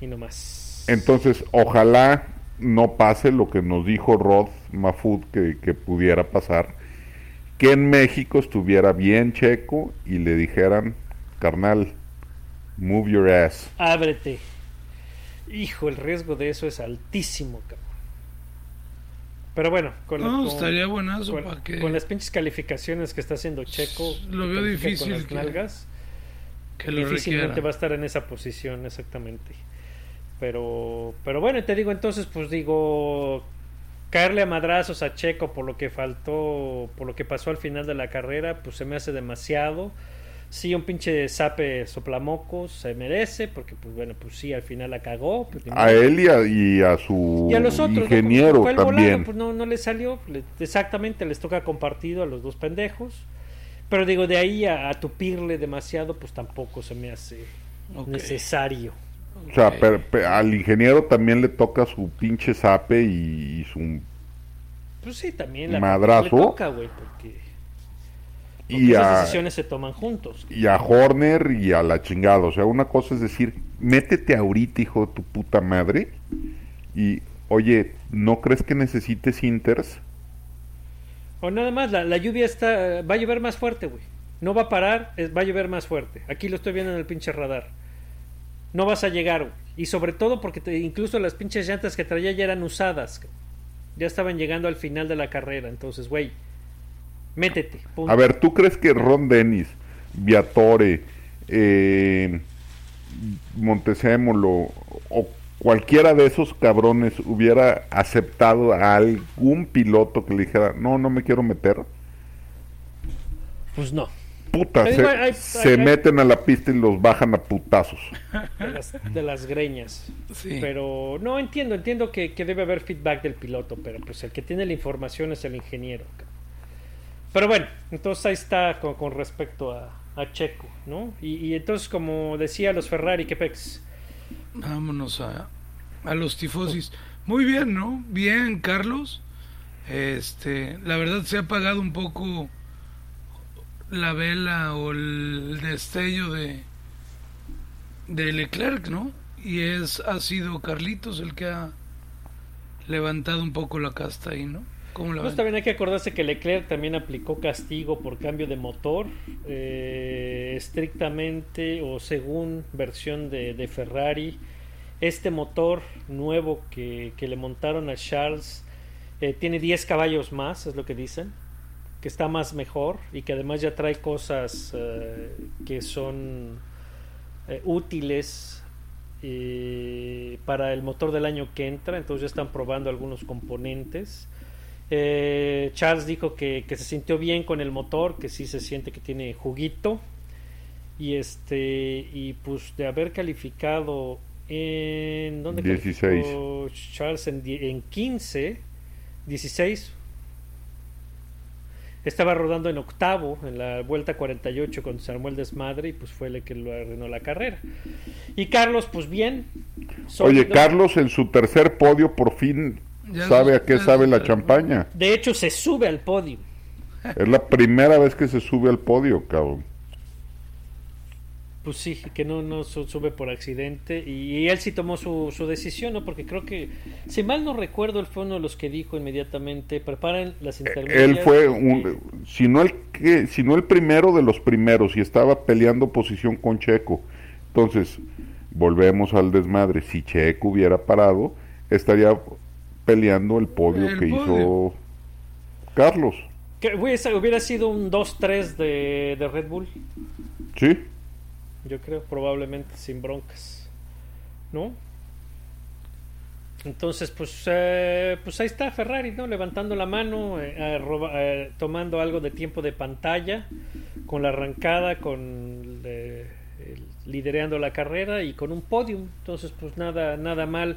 Y no más. Entonces, ojalá no pase lo que nos dijo Rod Mafud que, que pudiera pasar, que en México estuviera bien checo y le dijeran, carnal, move your ass. Ábrete. Hijo, el riesgo de eso es altísimo, cabrón. Pero bueno, con, No, con- estaría buenazo con, para que... con las pinches calificaciones que está haciendo Checo, Lo veo difícil con las que- nalgas, que lo difícilmente requiera. va a estar en esa posición exactamente. Pero, pero bueno, te digo entonces, pues digo, caerle a madrazos a Checo por lo que faltó, por lo que pasó al final de la carrera, pues se me hace demasiado. Sí, un pinche sape soplamocos se merece, porque pues bueno, pues sí, al final la cagó. pues, A él y a, y a su Y a los otros, ¿no? Como ingeniero fue el volado, también. pues no, no les salió. le- exactamente, les toca compartido a los dos pendejos. Pero digo, de ahí a, a tupirle demasiado, pues tampoco se me hace necesario. O sea, Ok. per- per- al ingeniero también le toca su pinche zape y, y su... Pues sí, también la Madrazo. le toca, güey, porque, porque Y esas a, decisiones se toman juntos. y a Horner y a la chingada. O sea, una cosa es decir, métete ahorita, hijo de tu puta madre. Y, oye, ¿no crees que necesites Inters? O nada más, la, la lluvia está, va a llover más fuerte, güey. No va a parar, es- va a llover más fuerte. Aquí lo estoy viendo en el pinche radar. No vas a llegar, güey. Y sobre todo porque te- incluso las pinches llantas que traía ya eran usadas. Ya estaban llegando al final de la carrera. Entonces, güey, métete. punto. A ver, ¿tú crees que Ron Dennis, Viatore, eh, Montesémolo o cualquiera de esos cabrones hubiera aceptado a algún piloto que le dijera, no, no me quiero meter? Pues no. Puta, se, meten a la pista y los bajan a putazos. De las, de las greñas. Sí. Pero no entiendo, entiendo que, que debe haber feedback del piloto, pero pues el que tiene la información es el ingeniero. Pero bueno, entonces ahí está con, con respecto a, a Checo, ¿no? Y, y entonces, como decía los Ferrari, que pex. Vámonos a, a los tifosis. Muy bien, ¿no? Bien, Carlos. Este, la verdad se ha apagado un poco la vela o el destello de de Leclerc, ¿no? Y es ha sido Carlitos el que ha levantado un poco la casta ahí, ¿no? ¿Cómo la Pues también hay que acordarse que Leclerc también aplicó castigo por cambio de motor, eh, estrictamente o según versión de, de Ferrari. Este motor nuevo que, que le montaron a Charles eh, tiene 10 caballos más, es lo que dicen, que está más mejor y que además ya trae cosas eh, que son eh, útiles eh, para el motor del año que entra, entonces ya están probando algunos componentes. Charles dijo que, que se sintió bien con el motor, que sí se siente que tiene juguito. Y este y pues de haber calificado en ¿dónde 16. calificó Charles en, en 15, 16. Estaba rodando en octavo en la vuelta 48 cuando se armó el desmadre y pues fue el que lo arruinó la carrera. Y Carlos, pues bien. Oye. Carlos en su tercer podio por fin Ya sabe a qué sabe la champaña. De hecho, se sube al podio. Es la primera vez que se sube al podio, cabrón. Pues sí, que no, no su- sube por accidente. Y él sí tomó su, su decisión, ¿no? Porque creo que, si mal no recuerdo, él fue uno de los que dijo inmediatamente: preparen las intermedias. Él fue eh, un, si no el que, si no el primero de los primeros y estaba peleando posición con Checo. Entonces, volvemos al desmadre. Si Checo hubiera parado, estaría peleando el podio El que podio. hizo Carlos. que hubiera sido un 2-3 de, de Red Bull, Sí. Yo creo, probablemente sin broncas. ¿No? Entonces, pues, eh, pues ahí está Ferrari, ¿no? Levantando la mano, eh, eh, roba- eh, tomando algo de tiempo de pantalla, con la arrancada, con eh, el- lidereando la carrera y con un podium. Entonces, pues nada, nada mal.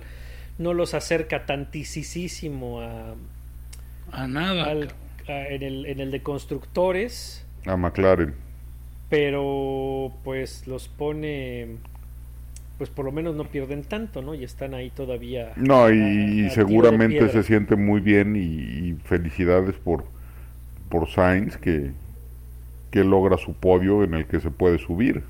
No los acerca tantísimo a, A nada. al- a- en, el, en el de constructores, A McLaren. Pero pues los pone, pues por lo menos no pierden tanto, ¿no? Y están ahí todavía. No, a- a- y, a seguramente se siente muy bien y, y felicidades por, por Sainz que, que logra su podio en el que se puede subir.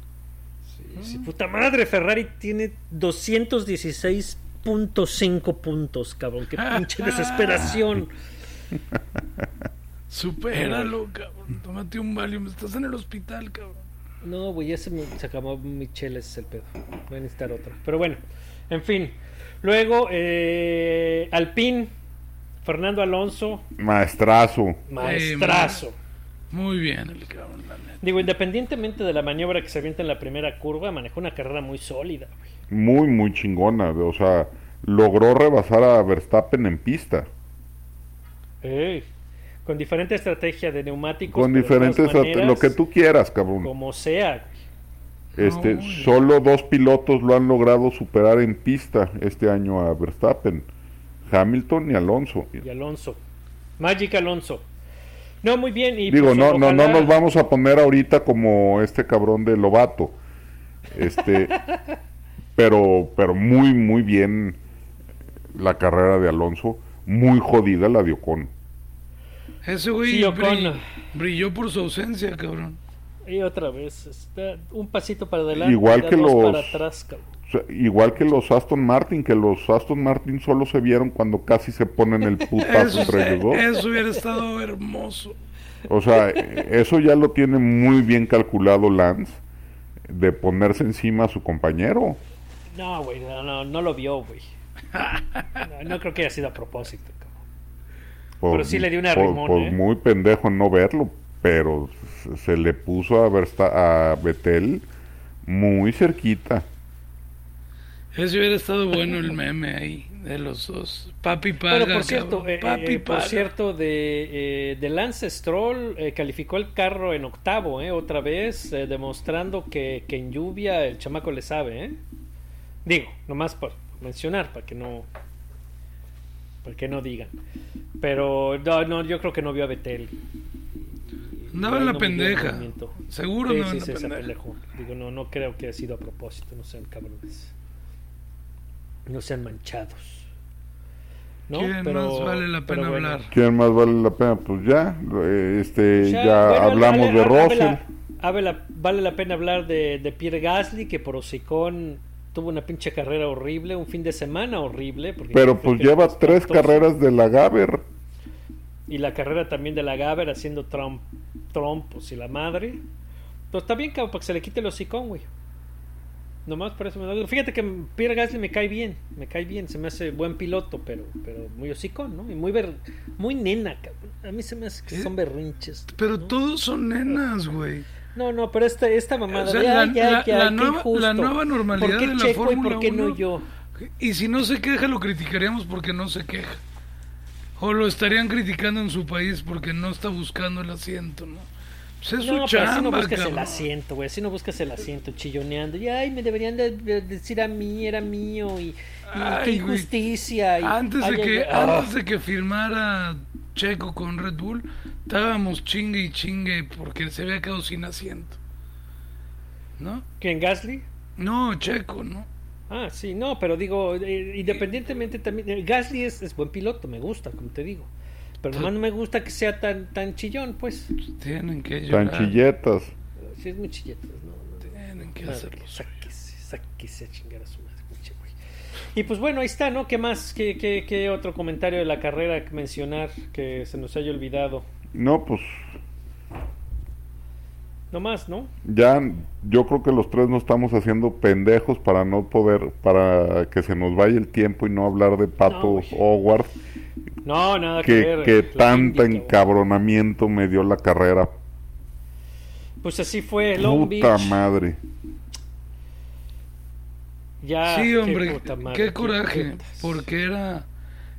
Sí, puta madre, Ferrari tiene 216.5 puntos, cabrón. Qué pinche desesperación. Supéralo, cabrón. Tómate un Valium. Estás en el hospital, cabrón. No, güey, ya se me se acabó mi chela, ese es el pedo. Voy a necesitar otra. Pero bueno, en fin. Luego, eh, Alpine Fernando Alonso, Maestrazo. maestrazo. Muy bien el cabrón, la neta. Digo, independientemente de la maniobra que se avienta en la primera curva, manejó una carrera muy sólida. güey. Muy, muy chingona. O sea, logró rebasar a Verstappen en pista. Ey, Con diferente estrategia de neumáticos. Con diferentes... maneras, Lo que tú quieras, cabrón. Como sea. Este, No, güey. solo dos pilotos lo han logrado superar en pista este año a Verstappen. Hamilton y Alonso. Y Alonso. Magic Alonso. No, muy bien. Y Digo, pues, no, no, nos vamos a poner ahorita como este cabrón de Lobato. Este, pero, pero muy, muy bien la carrera de Alonso. Muy jodida la de Ocon. Ese güey Sí, Ocon. brill- brilló por su ausencia, cabrón. Y otra vez. está un pasito para adelante. Igual que los- para atrás, cabrón. O sea, igual que los Aston Martin, que los Aston Martin solo se vieron cuando casi se ponen el putazo entre ellos dos. eso hubiera estado hermoso. O sea, eso ya lo tiene muy bien calculado Lance, de ponerse encima a su compañero. No, güey, no, no, no lo vio, güey. No, no creo que haya sido a propósito. Por- Pero sí le dio un por- por ¿eh? muy pendejo en no verlo, pero se- le puso a, Versta- a Betel muy cerquita. Ese hubiera estado bueno el meme ahí de los dos. Papi paga, Bueno, por cierto, eh, Papi eh, por paga. cierto, de, eh, de Lance Stroll eh, calificó el carro en octavo, eh, otra vez, eh, demostrando que, que en lluvia el chamaco le sabe, eh. Digo, nomás por mencionar, para que no, para que no digan. Pero no, no, yo creo que no vio a Betel. Andaba en la no pendeja. Seguro Sí, andaba sí, en la sí, se pendeja. Digo, no, no creo que haya sido a propósito, no sean cabrones. No sean manchados. ¿No? ¿Quién más vale la pena bueno. hablar? ¿Quién más vale la pena? Pues ya, eh, este, Ya, ya bueno, hablamos vale- de vale Russell. vale la- vale la pena hablar de, de Pierre Gasly, que por hocicón tuvo una pinche carrera horrible, un fin de semana horrible. porque Pero pues lleva tres espantoso. carreras de la Gaber. Y la carrera también de la Gaber haciendo Trump, trompos y la madre. Pues está bien, cabrón, para que se le quite el hocicón, güey. Nomás por eso me da- Fíjate que Pierre Gasly me cae bien, me cae bien, se me hace buen piloto, pero, pero muy hocicón, ¿no? Y muy ber- muy nena, cabrón. A mí se me hace que son berrinches. Pero ¿no? todos son nenas, güey. No, no, pero esta, esta mamada O sea, de, la- "Ay, ya, la- ya, la nueva- injusto". la nueva normalidad ¿Por qué de la Checo y por qué no 1? yo? Y si no se queja, lo criticaríamos porque no se queja. O lo estarían criticando en su país porque no está buscando el asiento, ¿no? Pues es No, su pero así no chamba, buscas el cabrón. asiento, güey. Así no buscas el asiento chilloneando. Y ay, me deberían de, de decir a mí, era mío. Y, y Ay, qué injusticia. y- Antes de ay, que ay, ah. antes de que firmara Checo con Red Bull, estábamos chingue y chingue porque se había quedado sin asiento. ¿No? ¿Quién, Gasly? No, Checo, ¿no? Ah, sí, no, pero digo, eh, independientemente también. eh, Gasly es, es buen piloto, me gusta, como te digo. Pero nomás no me gusta que sea tan, tan chillón, pues. Tienen que llorar. Tan chilletas. Sí, es muy chilleta, no, no, no. Tienen que hacerlo. Sáquese, sáquese a chingar a su madre, pinche güey. Y pues bueno, ahí está, ¿no? ¿Qué más? ¿Qué, qué, qué otro comentario de la carrera que mencionar que se nos haya olvidado? No, pues No más, ¿no? ya yo creo que los tres nos estamos haciendo pendejos para no poder, para que se nos vaya el tiempo y no hablar de No, Pato güey. Howard, No, nada que, que, ver. cabrón. encabronamiento me dio la carrera. Pues así fue Long Puta Beach. madre. Ya, sí, qué hombre, puta madre, qué coraje, porque era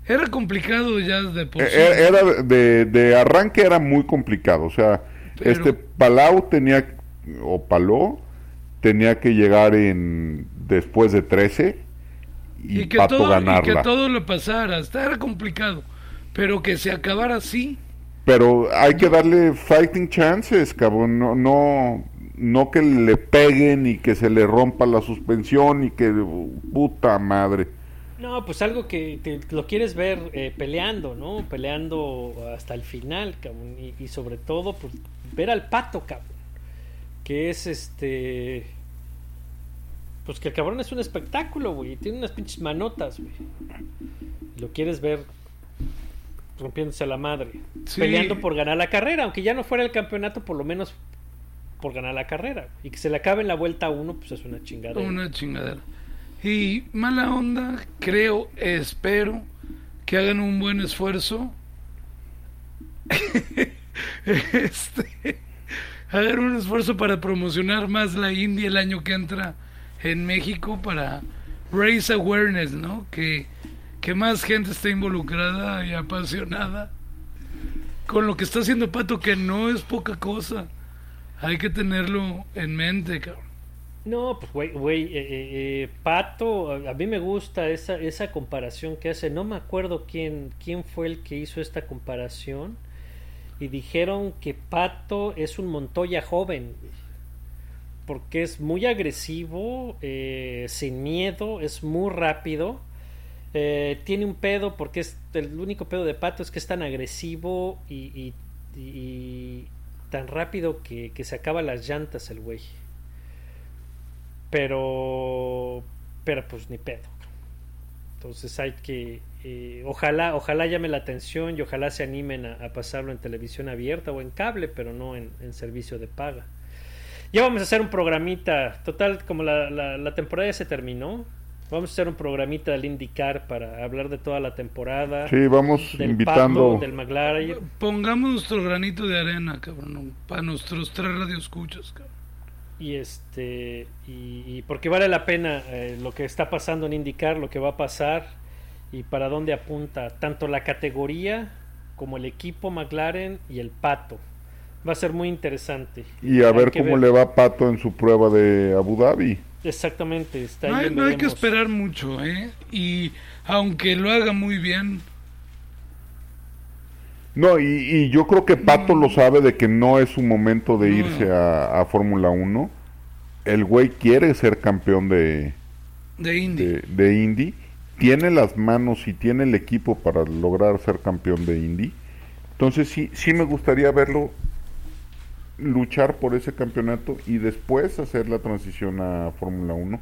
era complicado ya de por sí. eh, Era de, de arranque era muy complicado, o sea, Pero- este Palau tenía o Paló tenía que llegar en después de 13 y, y que Pato todo y ganarla. que todo le pasara, hasta era complicado, pero que se acabara así. Pero hay que darle fighting chances, cabrón, no no no que le peguen y que se le rompa la suspensión y que puta madre. No, pues algo que te- lo quieres ver eh, peleando, ¿no? Peleando hasta el final, cabrón. Y, y sobre todo, pues, ver al pato, cabrón. Que es este. Pues que el cabrón es un espectáculo, güey. Tiene unas pinches manotas, güey. Lo quieres ver rompiéndose la madre. Sí. Peleando por ganar la carrera. Aunque ya no fuera el campeonato, por lo menos por ganar la carrera. Y que se le acabe en la vuelta uno, pues es una chingada. Una chingadera. Y mala onda, creo, espero que hagan un buen esfuerzo. este, hagan un esfuerzo para promocionar más la India el año que entra en México para raise awareness, ¿no? Que, que más gente esté involucrada y apasionada con lo que está haciendo Pato, que no es poca cosa. Hay que tenerlo en mente, cabrón. No, pues güey, eh, eh, eh, Pato, a, a mí me gusta esa, esa comparación que hace. No me acuerdo quién, quién fue el que hizo esta comparación. Y dijeron que Pato es un Montoya joven. Porque es muy agresivo, eh, sin miedo, es muy rápido. Eh, tiene un pedo porque es el único pedo de Pato es que es tan agresivo y, tan rápido que, se acaba las llantas el güey. Pero, pero pues ni pedo. Entonces hay que, eh, ojalá, ojalá llame la atención y ojalá se animen a, pasarlo en televisión abierta o en cable, pero no en, en servicio de paga. Ya vamos a hacer un programita, total, como la, la, la temporada ya se terminó, vamos a hacer un programita del IndyCar para hablar de toda la temporada. Sí, vamos del invitando. Pato, del McLaren. Pongamos nuestro granito de arena, cabrón, para nuestros tres radioescuchas, cabrón. Y este y, y porque vale la pena eh, lo que está pasando en indicar lo que va a pasar y para dónde apunta tanto la categoría como el equipo McLaren y el pato. Va a ser muy interesante. Y a Hay ver cómo le va Pato en su prueba de Abu Dhabi. Exactamente, está No ahí. hay, no hay que esperar mucho, ¿eh? Y aunque lo haga muy bien, No, y, y yo creo que Pato lo sabe de que no es su momento de No. irse a, a Fórmula 1. El güey quiere ser campeón de, de Indy. de, de Indy. Tiene las manos y tiene el equipo para lograr ser campeón de Indy. Entonces sí, sí me gustaría verlo luchar por ese campeonato y después hacer la transición a Fórmula 1.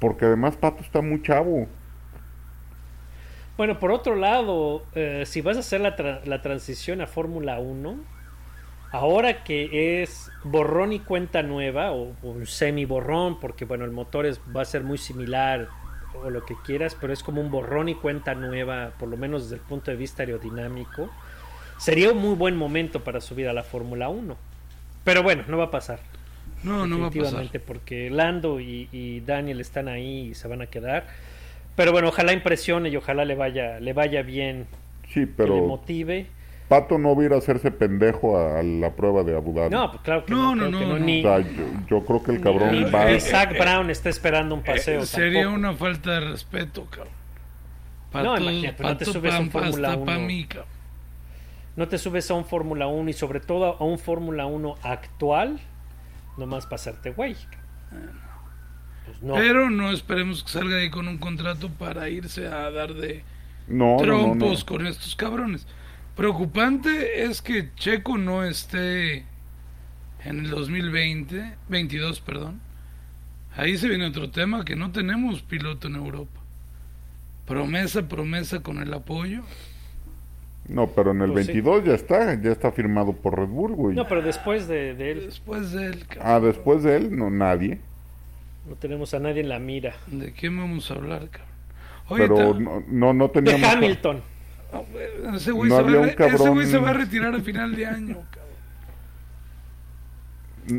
Porque además Pato está muy chavo. Bueno, por otro lado, eh, si vas a hacer la, tra- la transición a Fórmula 1, ahora que es borrón y cuenta nueva, o, un semi borrón, porque bueno, el motor es, va a ser muy similar o lo que quieras, pero es como un borrón y cuenta nueva, por lo menos desde el punto de vista aerodinámico, sería un muy buen momento para subir a la Fórmula 1. Pero bueno, no va a pasar. No, no va a pasar. definitivamente, porque Lando y, y Daniel están ahí y se van a quedar. Pero bueno, ojalá impresione y ojalá le vaya, le vaya bien, Sí, que le pero motive. Pato no va a ir a hacerse pendejo a, a la prueba de Abu Dhabi. No, pues claro que No, no, no, no, no. Ni, O sea, yo, yo creo que el cabrón ni- va... ni Zach Brown está esperando un paseo. Eh, sería tampoco. una falta de respeto, cabrón. No, imagínate, no te subes a un Fórmula hasta pa' 1. mí, cabrón. No te subes a un Fórmula 1 y sobre todo a un Fórmula 1 actual, nomás pasarte güey. Pues no. Pero no esperemos que salga ahí con un contrato para irse a dar de No, no, no, trompos no. con estos cabrones. Preocupante es que Checo no esté en el 2020, 22, perdón. Ahí se viene otro tema que no tenemos piloto en Europa. Promesa, promesa con el apoyo. No, pero en el Pues sí. 22 ya está, ya está firmado por Red Bull, güey. No, pero después de, de él Después de él, cabrón. Ah, después de él, no, nadie. no tenemos a nadie en la mira. ¿De qué vamos a hablar, cabrón? Oye, Pero no, no, no De teníamos... Hamilton. Ah, Ese güey No se, había va a un ese cabrón- güey se va a retirar a final de año, cabrón.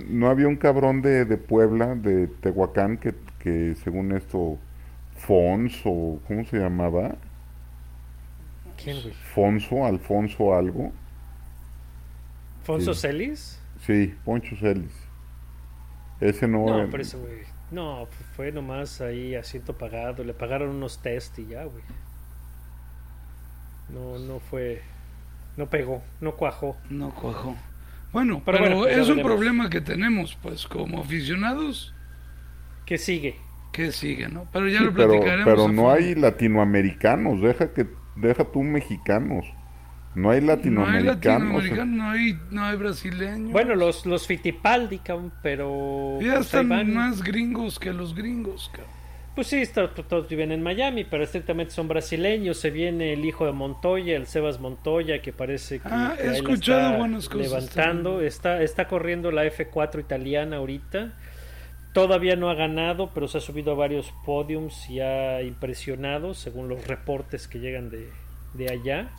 No había un cabrón de, de Puebla, de Tehuacán, que, que según esto, Fons o... ¿Cómo se llamaba? ¿Quién, güey? Fonso, Alfonso algo. ¿Fonso Sí. Celis? Sí, Poncho Celis. Ese no... No, era- pero ese güey. No, fue nomás ahí asiento pagado. Le pagaron unos test y ya, güey. No, no fue. No pegó, no cuajó. No cuajó. Bueno, Pero pero, bueno, pues es un veremos. problema que tenemos, pues, como aficionados, ¿Qué sigue? que sigue, ¿no? Pero ya Sí, lo platicaremos. pero no fondo. hay latinoamericanos, deja que deja tú mexicanos. No hay No hay latinoamericanos. latinoamericanos, no hay, no hay brasileños. Bueno, los, los Fittipaldi, cabrón, pero. ya pues, están van. más gringos que los gringos, cabrón. Pues sí, está- to- todos viven en Miami, pero estrictamente son brasileños. Se viene el hijo de Montoya, el Sebas Montoya, que parece que, Ah, que he ahí la escuchado está buenas cosas levantando. también. Está, está corriendo la F4 italiana ahorita. Todavía no ha ganado, pero se ha subido a varios podiums y ha impresionado, según los reportes que llegan de, de allá.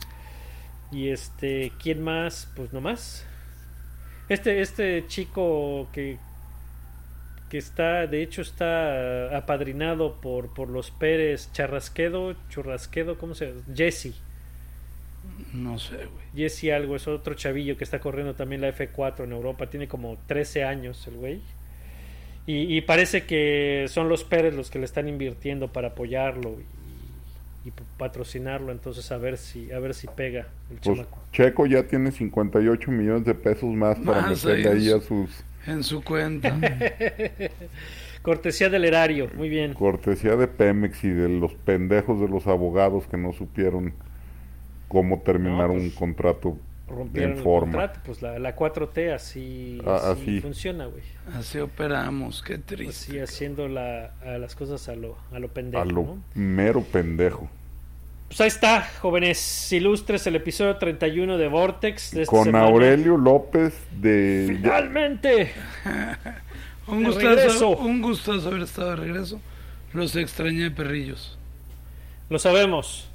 Y este, ¿quién más? Pues no más. Este, este chico que, que está, de hecho está apadrinado por, por los Pérez Charrasquedo, Churrasquedo, ¿cómo se llama? Jesse. No sé, güey. Jesse algo, es otro chavillo que está corriendo también la F4 en Europa, tiene como 13 años el güey. Y, y parece que son los Pérez los que le están invirtiendo para apoyarlo y, y patrocinarlo, entonces a ver si a ver si pega el Pues chamaco. Checo ya tiene 58 millones de pesos más para Más meterle ahí a su- sus En su cuenta. Cortesía del erario, muy bien. cortesía de Pemex y de los pendejos de los abogados que no supieron cómo terminar No, pues, un contrato Rompieron el forma. contrato, pues la, la 4T así, Ah, así así. funciona, güey. Así operamos, qué Así triste. haciendo la, a las cosas a lo, a lo pendejo, A lo ¿no? mero pendejo. Pues ahí está, jóvenes ilustres, el episodio 31 de Vortex. De Con semana. Aurelio López de... Finalmente. Un de gustazo, regreso. un gustazo haber estado de regreso. Los extrañé, perrillos. Lo sabemos.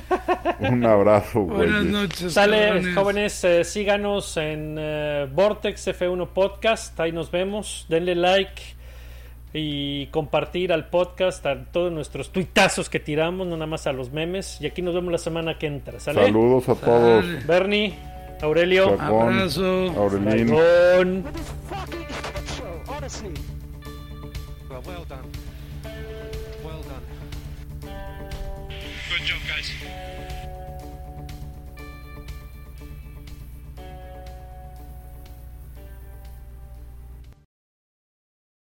Un abrazo, güey. Buenas noches. Sale, jóvenes, eh, síganos en eh, Vortex F1 Podcast. Ahí nos vemos. Denle like y compartir al podcast, a todos nuestros tuitazos que tiramos, no nada más a los memes. Y aquí nos vemos la semana que entra. ¿Sale? Saludos a todos. Sale. Bernie, Aurelio, Chacón, Abrazo. Aurelín. Well. Well done. Good job, guys.